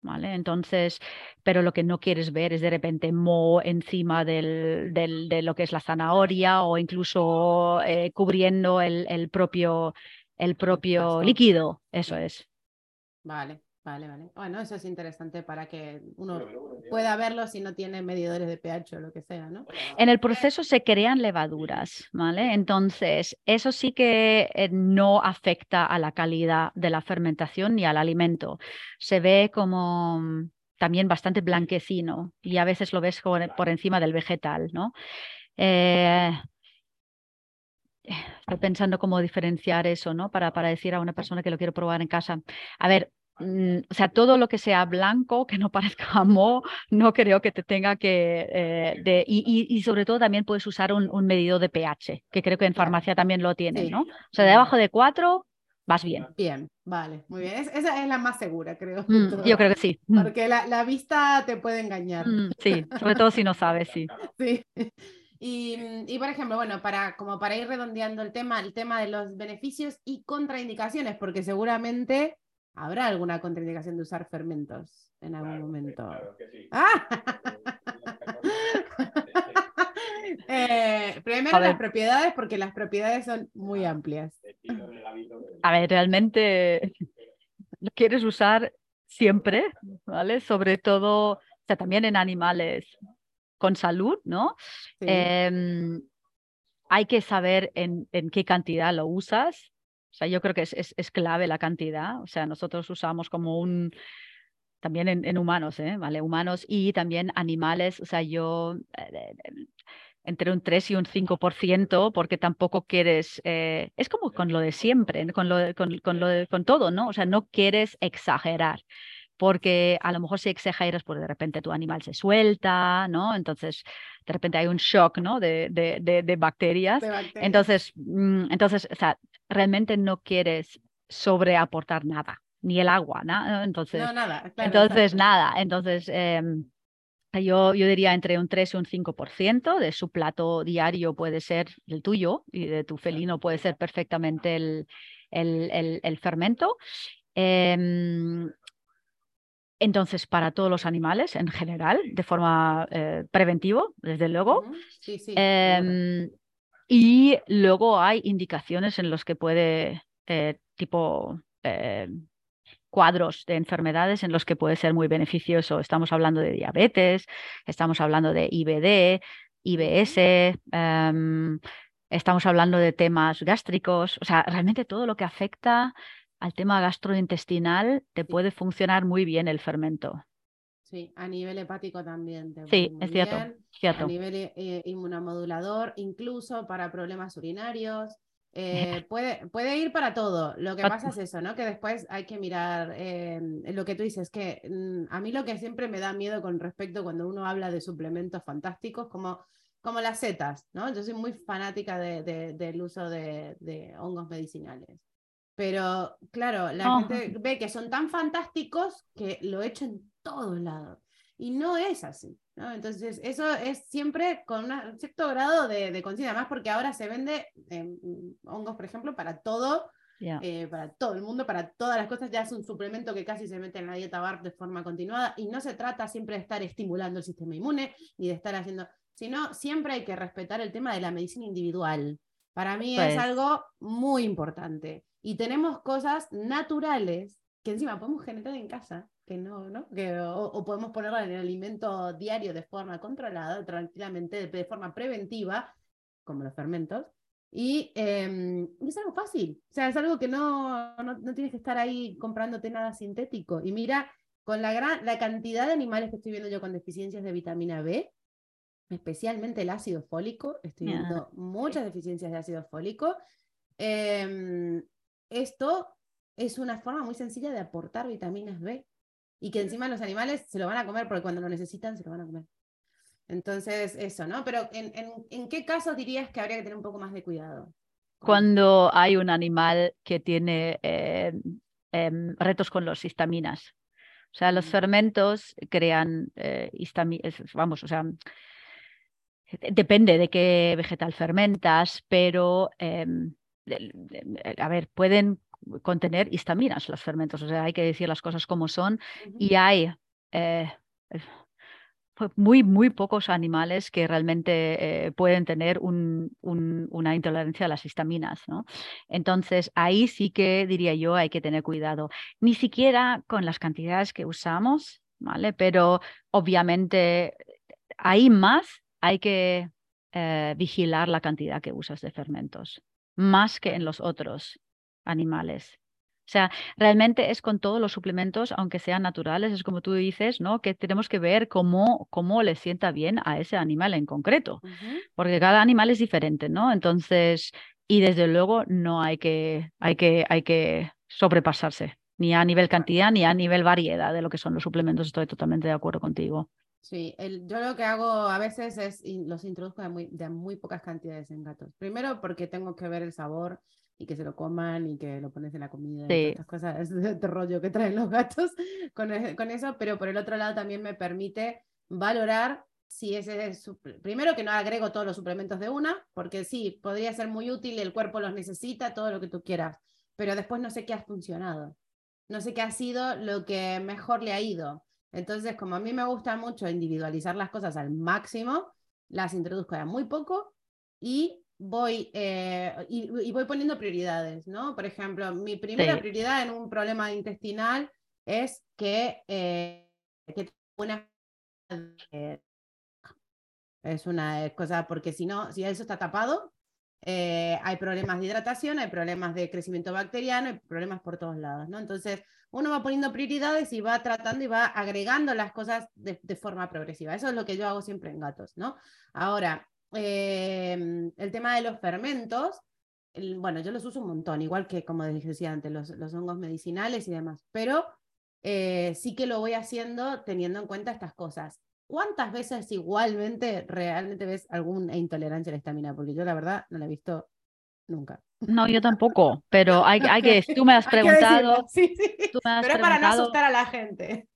¿Vale? Entonces, pero lo que no quieres ver es de repente mo encima del, del, de lo que es la zanahoria o incluso eh, cubriendo el, el propio el propio líquido, eso es. Vale, vale, vale. Bueno, eso es interesante para que uno pueda verlo si no tiene medidores de pH o lo que sea, ¿no? En el proceso se crean levaduras, ¿vale? Entonces, eso sí que eh, no afecta a la calidad de la fermentación ni al alimento. Se ve como mm, también bastante blanquecino y a veces lo ves por encima del vegetal, ¿no? Eh, estoy pensando cómo diferenciar eso, ¿no? Para, para decir a una persona que lo quiero probar en casa. A ver, o sea, todo lo que sea blanco, que no parezca mo, no creo que te tenga que... Eh, de, y, y, sobre todo también puedes usar un, un, medidor de pH, que creo que en farmacia también lo tienen, ¿no? O sea, debajo de 4 vas bien. Bien, vale, muy bien. esa es la más segura, creo. Mm, yo creo que sí. Mm. Porque la, la vista te puede engañar. sí, sobre todo si no sabes, sí. Sí. Y, y, por ejemplo, bueno, para, como para ir redondeando el tema, el tema de los beneficios y contraindicaciones, porque seguramente habrá alguna contraindicación de usar fermentos en algún momento. ¡Ah! eh, primero las propiedades, porque las propiedades son muy amplias. A ver, realmente lo quieres usar siempre, ¿vale? Sobre todo, o sea, también en animales con salud, ¿no? Em, hay que saber en, en, qué cantidad lo usas. O sea, yo creo que es, es, clave la cantidad. O sea, nosotros usamos como un, también en, en, humanos, ¿eh? ¿vale? Humanos y también animales. O sea, yo eh, entre un 3 y un 5%, porque tampoco quieres, eh, es como con lo de siempre, con, lo, con, con, lo con todo, ¿no? O sea, no quieres exagerar porque a lo mejor si exageras, pues de repente tu animal se suelta, ¿no? Entonces, de repente hay un shock, ¿no? De, de, de, bacterias. Entonces, mm, entonces, o sea, realmente no quieres sobreaportar nada, ni el agua, ¿no? Entonces, no, nada, entonces nada. Entonces, em, yo, yo diría entre un 3 y un 5% de su plato diario puede ser el tuyo y de tu felino puede ser perfectamente el, el, el, fermento. Eh, entonces, para todos los animales en general, de forma eh, preventiva, desde luego. Sí, sí. Em, y luego hay indicaciones en los que puede, eh, tipo eh, cuadros de enfermedades en los que puede ser muy beneficioso. Estamos hablando de diabetes, estamos hablando de IBD, IBS, em, estamos hablando de temas gástricos, o sea, realmente todo lo que afecta al tema gastrointestinal te puede funcionar muy bien el fermento. Sí, a nivel hepático también. sí, es cierto, A nivel eh, inmunomodulador, incluso para problemas urinarios. Eh, puede, puede ir para todo. Lo que pasa es eso, ¿no? Que después hay que mirar eh, lo que tú dices, que mm, a mí lo que siempre me da miedo con respecto cuando uno habla de suplementos fantásticos, como, como las setas, ¿no? Yo soy muy fanática del uso de hongos medicinales. Pero claro, la gente ve que son tan fantásticos que lo echan en todos lados. Y no es así. ¿no? Entonces, eso es siempre con un cierto grado de, de conciencia, más porque ahora se vende hongos, por ejemplo, para todo, eh, para todo el mundo, para todas las cosas, ya es un suplemento que casi se mete en la dieta bar de forma continuada y no se trata siempre de estar estimulando el sistema inmune ni de estar haciendo, sino siempre hay que respetar el tema de la medicina individual. Para mí es pues algo muy importante. Y tenemos cosas naturales que encima podemos generar en casa, que no, ¿no? Que, o, podemos ponerla en el alimento diario de forma controlada, tranquilamente, de, forma preventiva, como los fermentos, y em, es algo fácil, o sea, es algo que no, no, tienes que estar ahí comprándote nada sintético. Y mira, con la, gran, la cantidad de animales que estoy viendo yo con deficiencias de vitamina B, especialmente el ácido fólico, estoy viendo muchas deficiencias de ácido fólico. Em, esto es una forma muy sencilla de aportar vitaminas B y que encima los animales se lo van a comer porque cuando lo necesitan se lo van a comer. Entonces, eso, ¿no? Pero ¿en, en, qué casos dirías que habría que tener un poco más de cuidado? Cuando hay un animal que tiene eh, em, retos con los histaminas. O sea, los mm. fermentos crean eh, histaminas, vamos, o sea, depende de qué vegetal fermentas, pero, em, a ver, pueden contener histaminas los fermentos, o sea, hay que decir las cosas como son y hay eh, muy, muy pocos animales que realmente eh, pueden tener una intolerancia a las histaminas. ¿no? Entonces, ahí sí que diría yo hay que tener cuidado. Ni siquiera con las cantidades que usamos, ¿vale? Pero obviamente ahí más hay que eh, vigilar la cantidad que usas de fermentos, más que en los otros animales. O sea, realmente es con todos los suplementos, aunque sean naturales, es como tú dices, ¿no? Que tenemos que ver cómo, cómo le sienta bien a ese animal en concreto, porque cada animal es diferente, ¿no? Entonces, y desde luego no hay que, hay que, hay que sobrepasarse, ni a nivel cantidad ni a nivel variedad de lo que son los suplementos. Estoy totalmente de acuerdo contigo. Sí, yo lo que hago a veces es los introduzco de muy, de muy pocas cantidades en gatos. Primero porque tengo que ver el sabor y que se lo coman y que lo pones en la comida y estas cosas, de rollo que traen los gatos con, e, con, eso, pero por el otro lado también me permite valorar si ese es, primero que no agrego todos los suplementos de una, porque sí, podría ser muy útil, el cuerpo los necesita, todo lo que tú quieras, pero después no sé qué ha funcionado, no sé qué ha sido lo que mejor le ha ido. Entonces, como a mí me gusta mucho individualizar las cosas al máximo, las introduzco a muy poco y voy, eh, y, voy poniendo prioridades, ¿no? Por ejemplo, mi primera prioridad en un problema intestinal es que, eh, una... es una cosa, porque si no, si eso está tapado, eh, hay problemas de hidratación, hay problemas de crecimiento bacteriano, hay problemas por todos lados, ¿no? Entonces, uno va poniendo prioridades y va tratando y va agregando las cosas de, de forma progresiva. Eso es lo que yo hago siempre en gatos, ¿no? Ahora, Em, el tema de los fermentos, bueno, yo los uso un montón, igual que como decía antes, los, los hongos medicinales y demás, pero eh, sí que lo voy haciendo teniendo en cuenta estas cosas. ¿Cuántas veces igualmente realmente ves alguna intolerancia a la estamina? Porque yo la verdad no la he visto nunca. No, yo tampoco, pero hay, hay que, tú me has preguntado. Sí, sí. pero es para no asustar a la gente.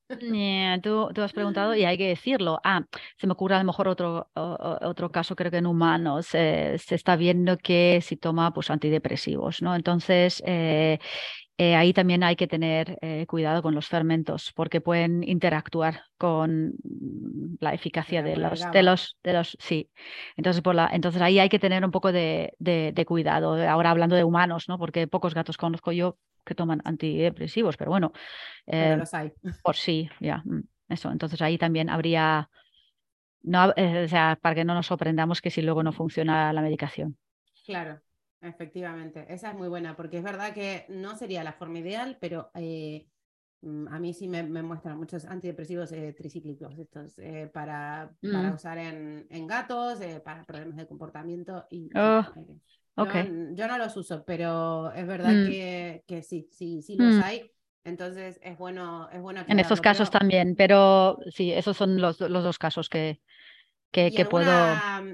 Tú, tú, has preguntado y hay que decirlo. Ah, se me ocurre a lo mejor otro, otro caso, creo que en humanos eh, se está viendo que si toma pues, antidepresivos, ¿no? Entonces, eh, eh, ahí también hay que tener cuidado con los fermentos porque pueden interactuar con la eficacia de los, de los, de los, sí. Entonces, por la, entonces ahí hay que tener un poco de, de, de, cuidado. Ahora hablando de humanos, ¿no? Porque pocos gatos conozco yo que toman antidepresivos, pero bueno, eh, los hay. por sí, ya, mm, eso. Entonces ahí también habría, no, eh, o sea, para que no nos sorprendamos que si luego no funciona la medicación. Claro, efectivamente, esa es muy buena, porque es verdad que no sería la forma ideal, pero eh, mm, a mí sí me, muestran muchos antidepresivos tricíclicos estos para, para mm. usar en, en gatos, para problemas de comportamiento y... Oh. Yo, no los uso, pero es verdad mm. que, que, sí, sí, sí los mm. hay. Entonces es bueno, es bueno En estos casos también, pero sí, esos son los, los dos casos que, que, que puedo.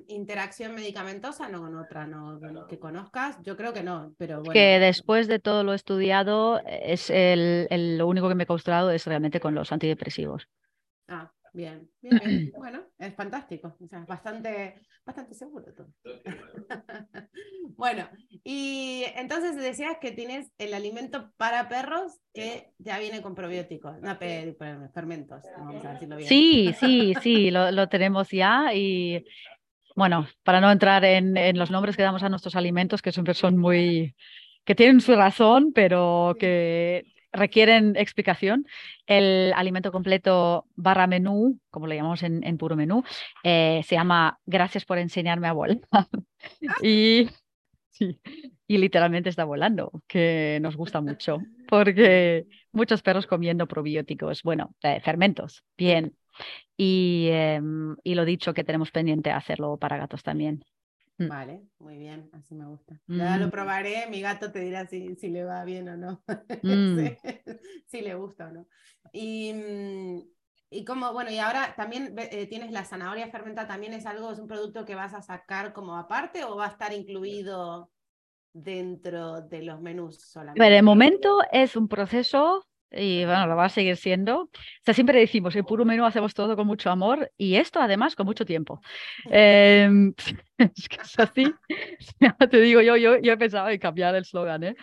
interacción medicamentosa no con otra, no, que conozcas? Yo creo que no, pero bueno. Que después de todo lo estudiado, es el, el, lo único que me he causado es realmente con los antidepresivos. Ah, Bien, bien, bien. Bueno, es fantástico. O sea, bastante, bastante seguro todo. bueno, y entonces decías que tienes el alimento para perros que ya viene con probióticos, no fermentos, vamos a decirlo bien. Sí, sí, sí, lo, lo tenemos ya y bueno, para no entrar en, en, los nombres que damos a nuestros alimentos, que siempre son muy, que tienen su razón, pero que requieren explicación. El alimento completo barra menú, como lo llamamos en, puro menú, eh, se llama Gracias por enseñarme a volar. y, y literalmente está volando, que nos gusta mucho, porque muchos perros comiendo probióticos, bueno, eh, fermentos, bien. Y, em, y lo dicho que tenemos pendiente hacerlo para gatos también. Mm. Vale, muy bien, así me gusta. Ya lo mm. probaré, mi gato te dirá si, si le va bien o no, mm. si, le gusta o no. Y, y como, bueno, y ahora también eh, tienes la zanahoria fermentada, ¿también es algo, es un producto que vas a sacar como aparte o va a estar incluido dentro de los menús solamente? Pero de momento es un proceso y bueno, lo va a seguir siendo. O sea, siempre decimos, en puro menú hacemos todo con mucho amor y esto además con mucho tiempo. Em, es que es así. Te digo, yo, yo, yo he pensado en cambiar el slogan, ¿eh?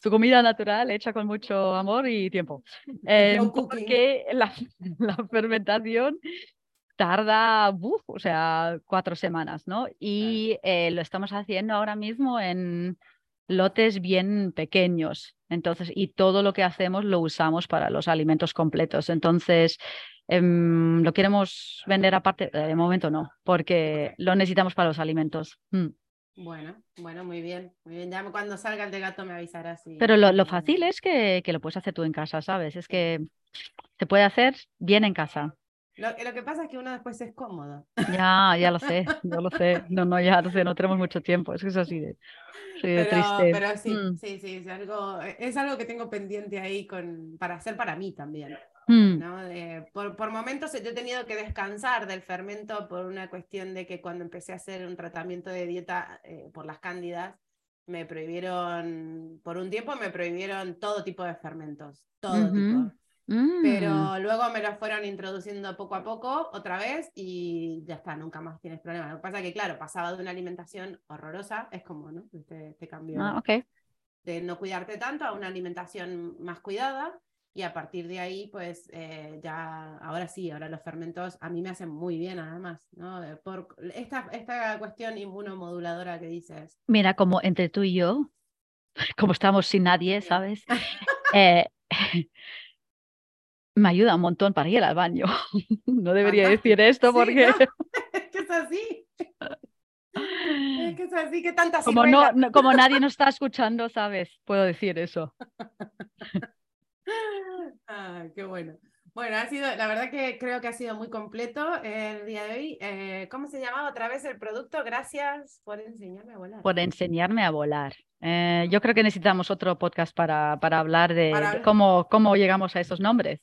Su comida natural hecha con mucho amor y tiempo. Eh, porque la, la, fermentación tarda, o sea, cuatro semanas, ¿no? Y eh, lo estamos haciendo ahora mismo en lotes bien pequeños. Entonces, y todo lo que hacemos lo usamos para los alimentos completos. Entonces, em, lo queremos vender aparte, de momento no, porque lo necesitamos para los alimentos. Mm. Bueno, bueno, muy bien, muy bien. Ya cuando salga el de gato me avisarás. Pero lo, lo fácil es que, que, lo puedes hacer tú en casa, ¿sabes? Es que se puede hacer bien en casa. Lo, lo, que pasa es que uno después es cómodo. Ya, ya lo sé, yo lo sé. No, no, ya lo sé, no tenemos mucho tiempo. Es que es así de, pero, triste. Pero sí, mm. sí, sí, es algo, es algo que tengo pendiente ahí con, para hacer para mí también. Mm. ¿no? por, por, momentos yo he tenido que descansar del fermento por una cuestión de que cuando empecé a hacer un tratamiento de dieta eh, por las cándidas, me prohibieron, por un tiempo me prohibieron todo tipo de fermentos, todo tipo. Mm. Pero luego me lo fueron introduciendo poco a poco otra vez y ya está, nunca más tienes problemas. Lo que pasa es que, claro, pasaba de una alimentación horrorosa, es como, ¿no? Este, este cambio ah, de no cuidarte tanto a una alimentación más cuidada y a partir de ahí, pues eh, ya, ahora sí, ahora los fermentos a mí me hacen muy bien además, ¿no? Por esta, esta cuestión inmunomoduladora que dices. Mira, como entre tú y yo, como estamos sin nadie, ¿sabes? eh, me ayuda un montón para ir al baño. No debería decir esto porque... Es que es así. Es que es así, que tantas como, no, como nadie nos está escuchando, ¿sabes? Puedo decir eso. Ah, qué bueno. Bueno, ha sido, la verdad que creo que ha sido muy completo el día de hoy. Eh, ¿Cómo se llamaba otra vez el producto? Gracias por enseñarme a volar. Por enseñarme a volar. Eh, yo creo que necesitamos otro podcast para, para hablar de, de, cómo, cómo llegamos a esos nombres.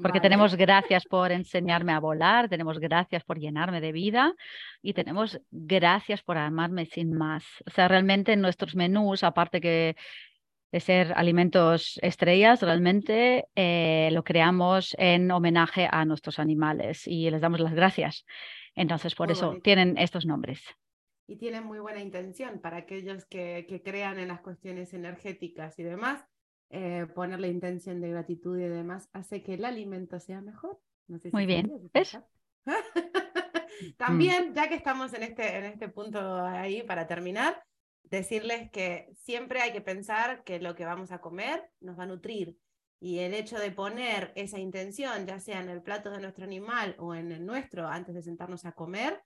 Porque tenemos gracias por enseñarme a volar, tenemos gracias por llenarme de vida y tenemos gracias por amarme sin más. O sea, realmente en nuestros menús, aparte que de ser alimentos estrellas, realmente eh, lo creamos en homenaje a nuestros animales y les damos las gracias. Entonces, por eso tienen estos nombres. Y tienen muy buena intención para aquellos que, que crean en las cuestiones energéticas y demás eh, poner la intención de gratitud y demás hace que el alimento sea mejor. Muy bien. También, ya que estamos en este, en este punto ahí para terminar, decirles que siempre hay que pensar que lo que vamos a comer nos va a nutrir. Y el hecho de poner esa intención, ya sea en el plato de nuestro animal o en el nuestro, antes de sentarnos a comer,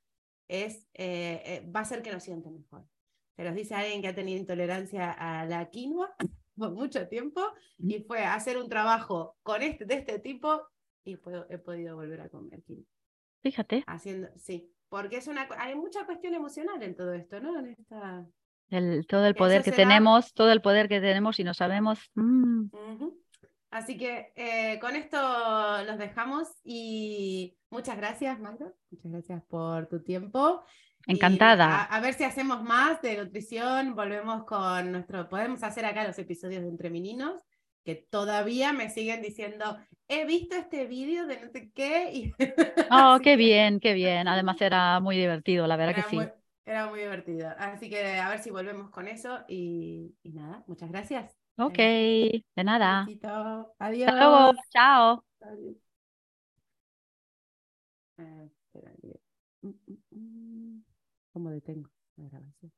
es, eh, eh, va a hacer que nos siente mejor. Se los dice alguien que ha tenido intolerancia a la quinoa mucho tiempo y fue hacer un trabajo con este, de este tipo y he podido volver a comer Fíjate. Haciendo, sí, porque es una, hay mucha cuestión emocional en todo esto, ¿no? En esta... el, todo el poder que tenemos, todo el poder que tenemos y no sabemos. Mm. Así que eh, con esto los dejamos y muchas gracias, Magda. Muchas gracias por tu tiempo. Encantada. A, ver si hacemos más de nutrición, volvemos con nuestro, podemos hacer acá los episodios de Entre Meninos que todavía me siguen diciendo, he visto este vídeo de no sé qué. Y... Oh, qué bien, qué bien. Además era muy divertido, la verdad que sí. era muy divertido. Así que a ver si volvemos con eso y, nada, muchas gracias. Ok, de nada. Adiós. Hasta luego, chao. Eh, mm, mm, mm. ¿Cómo detengo la grabación?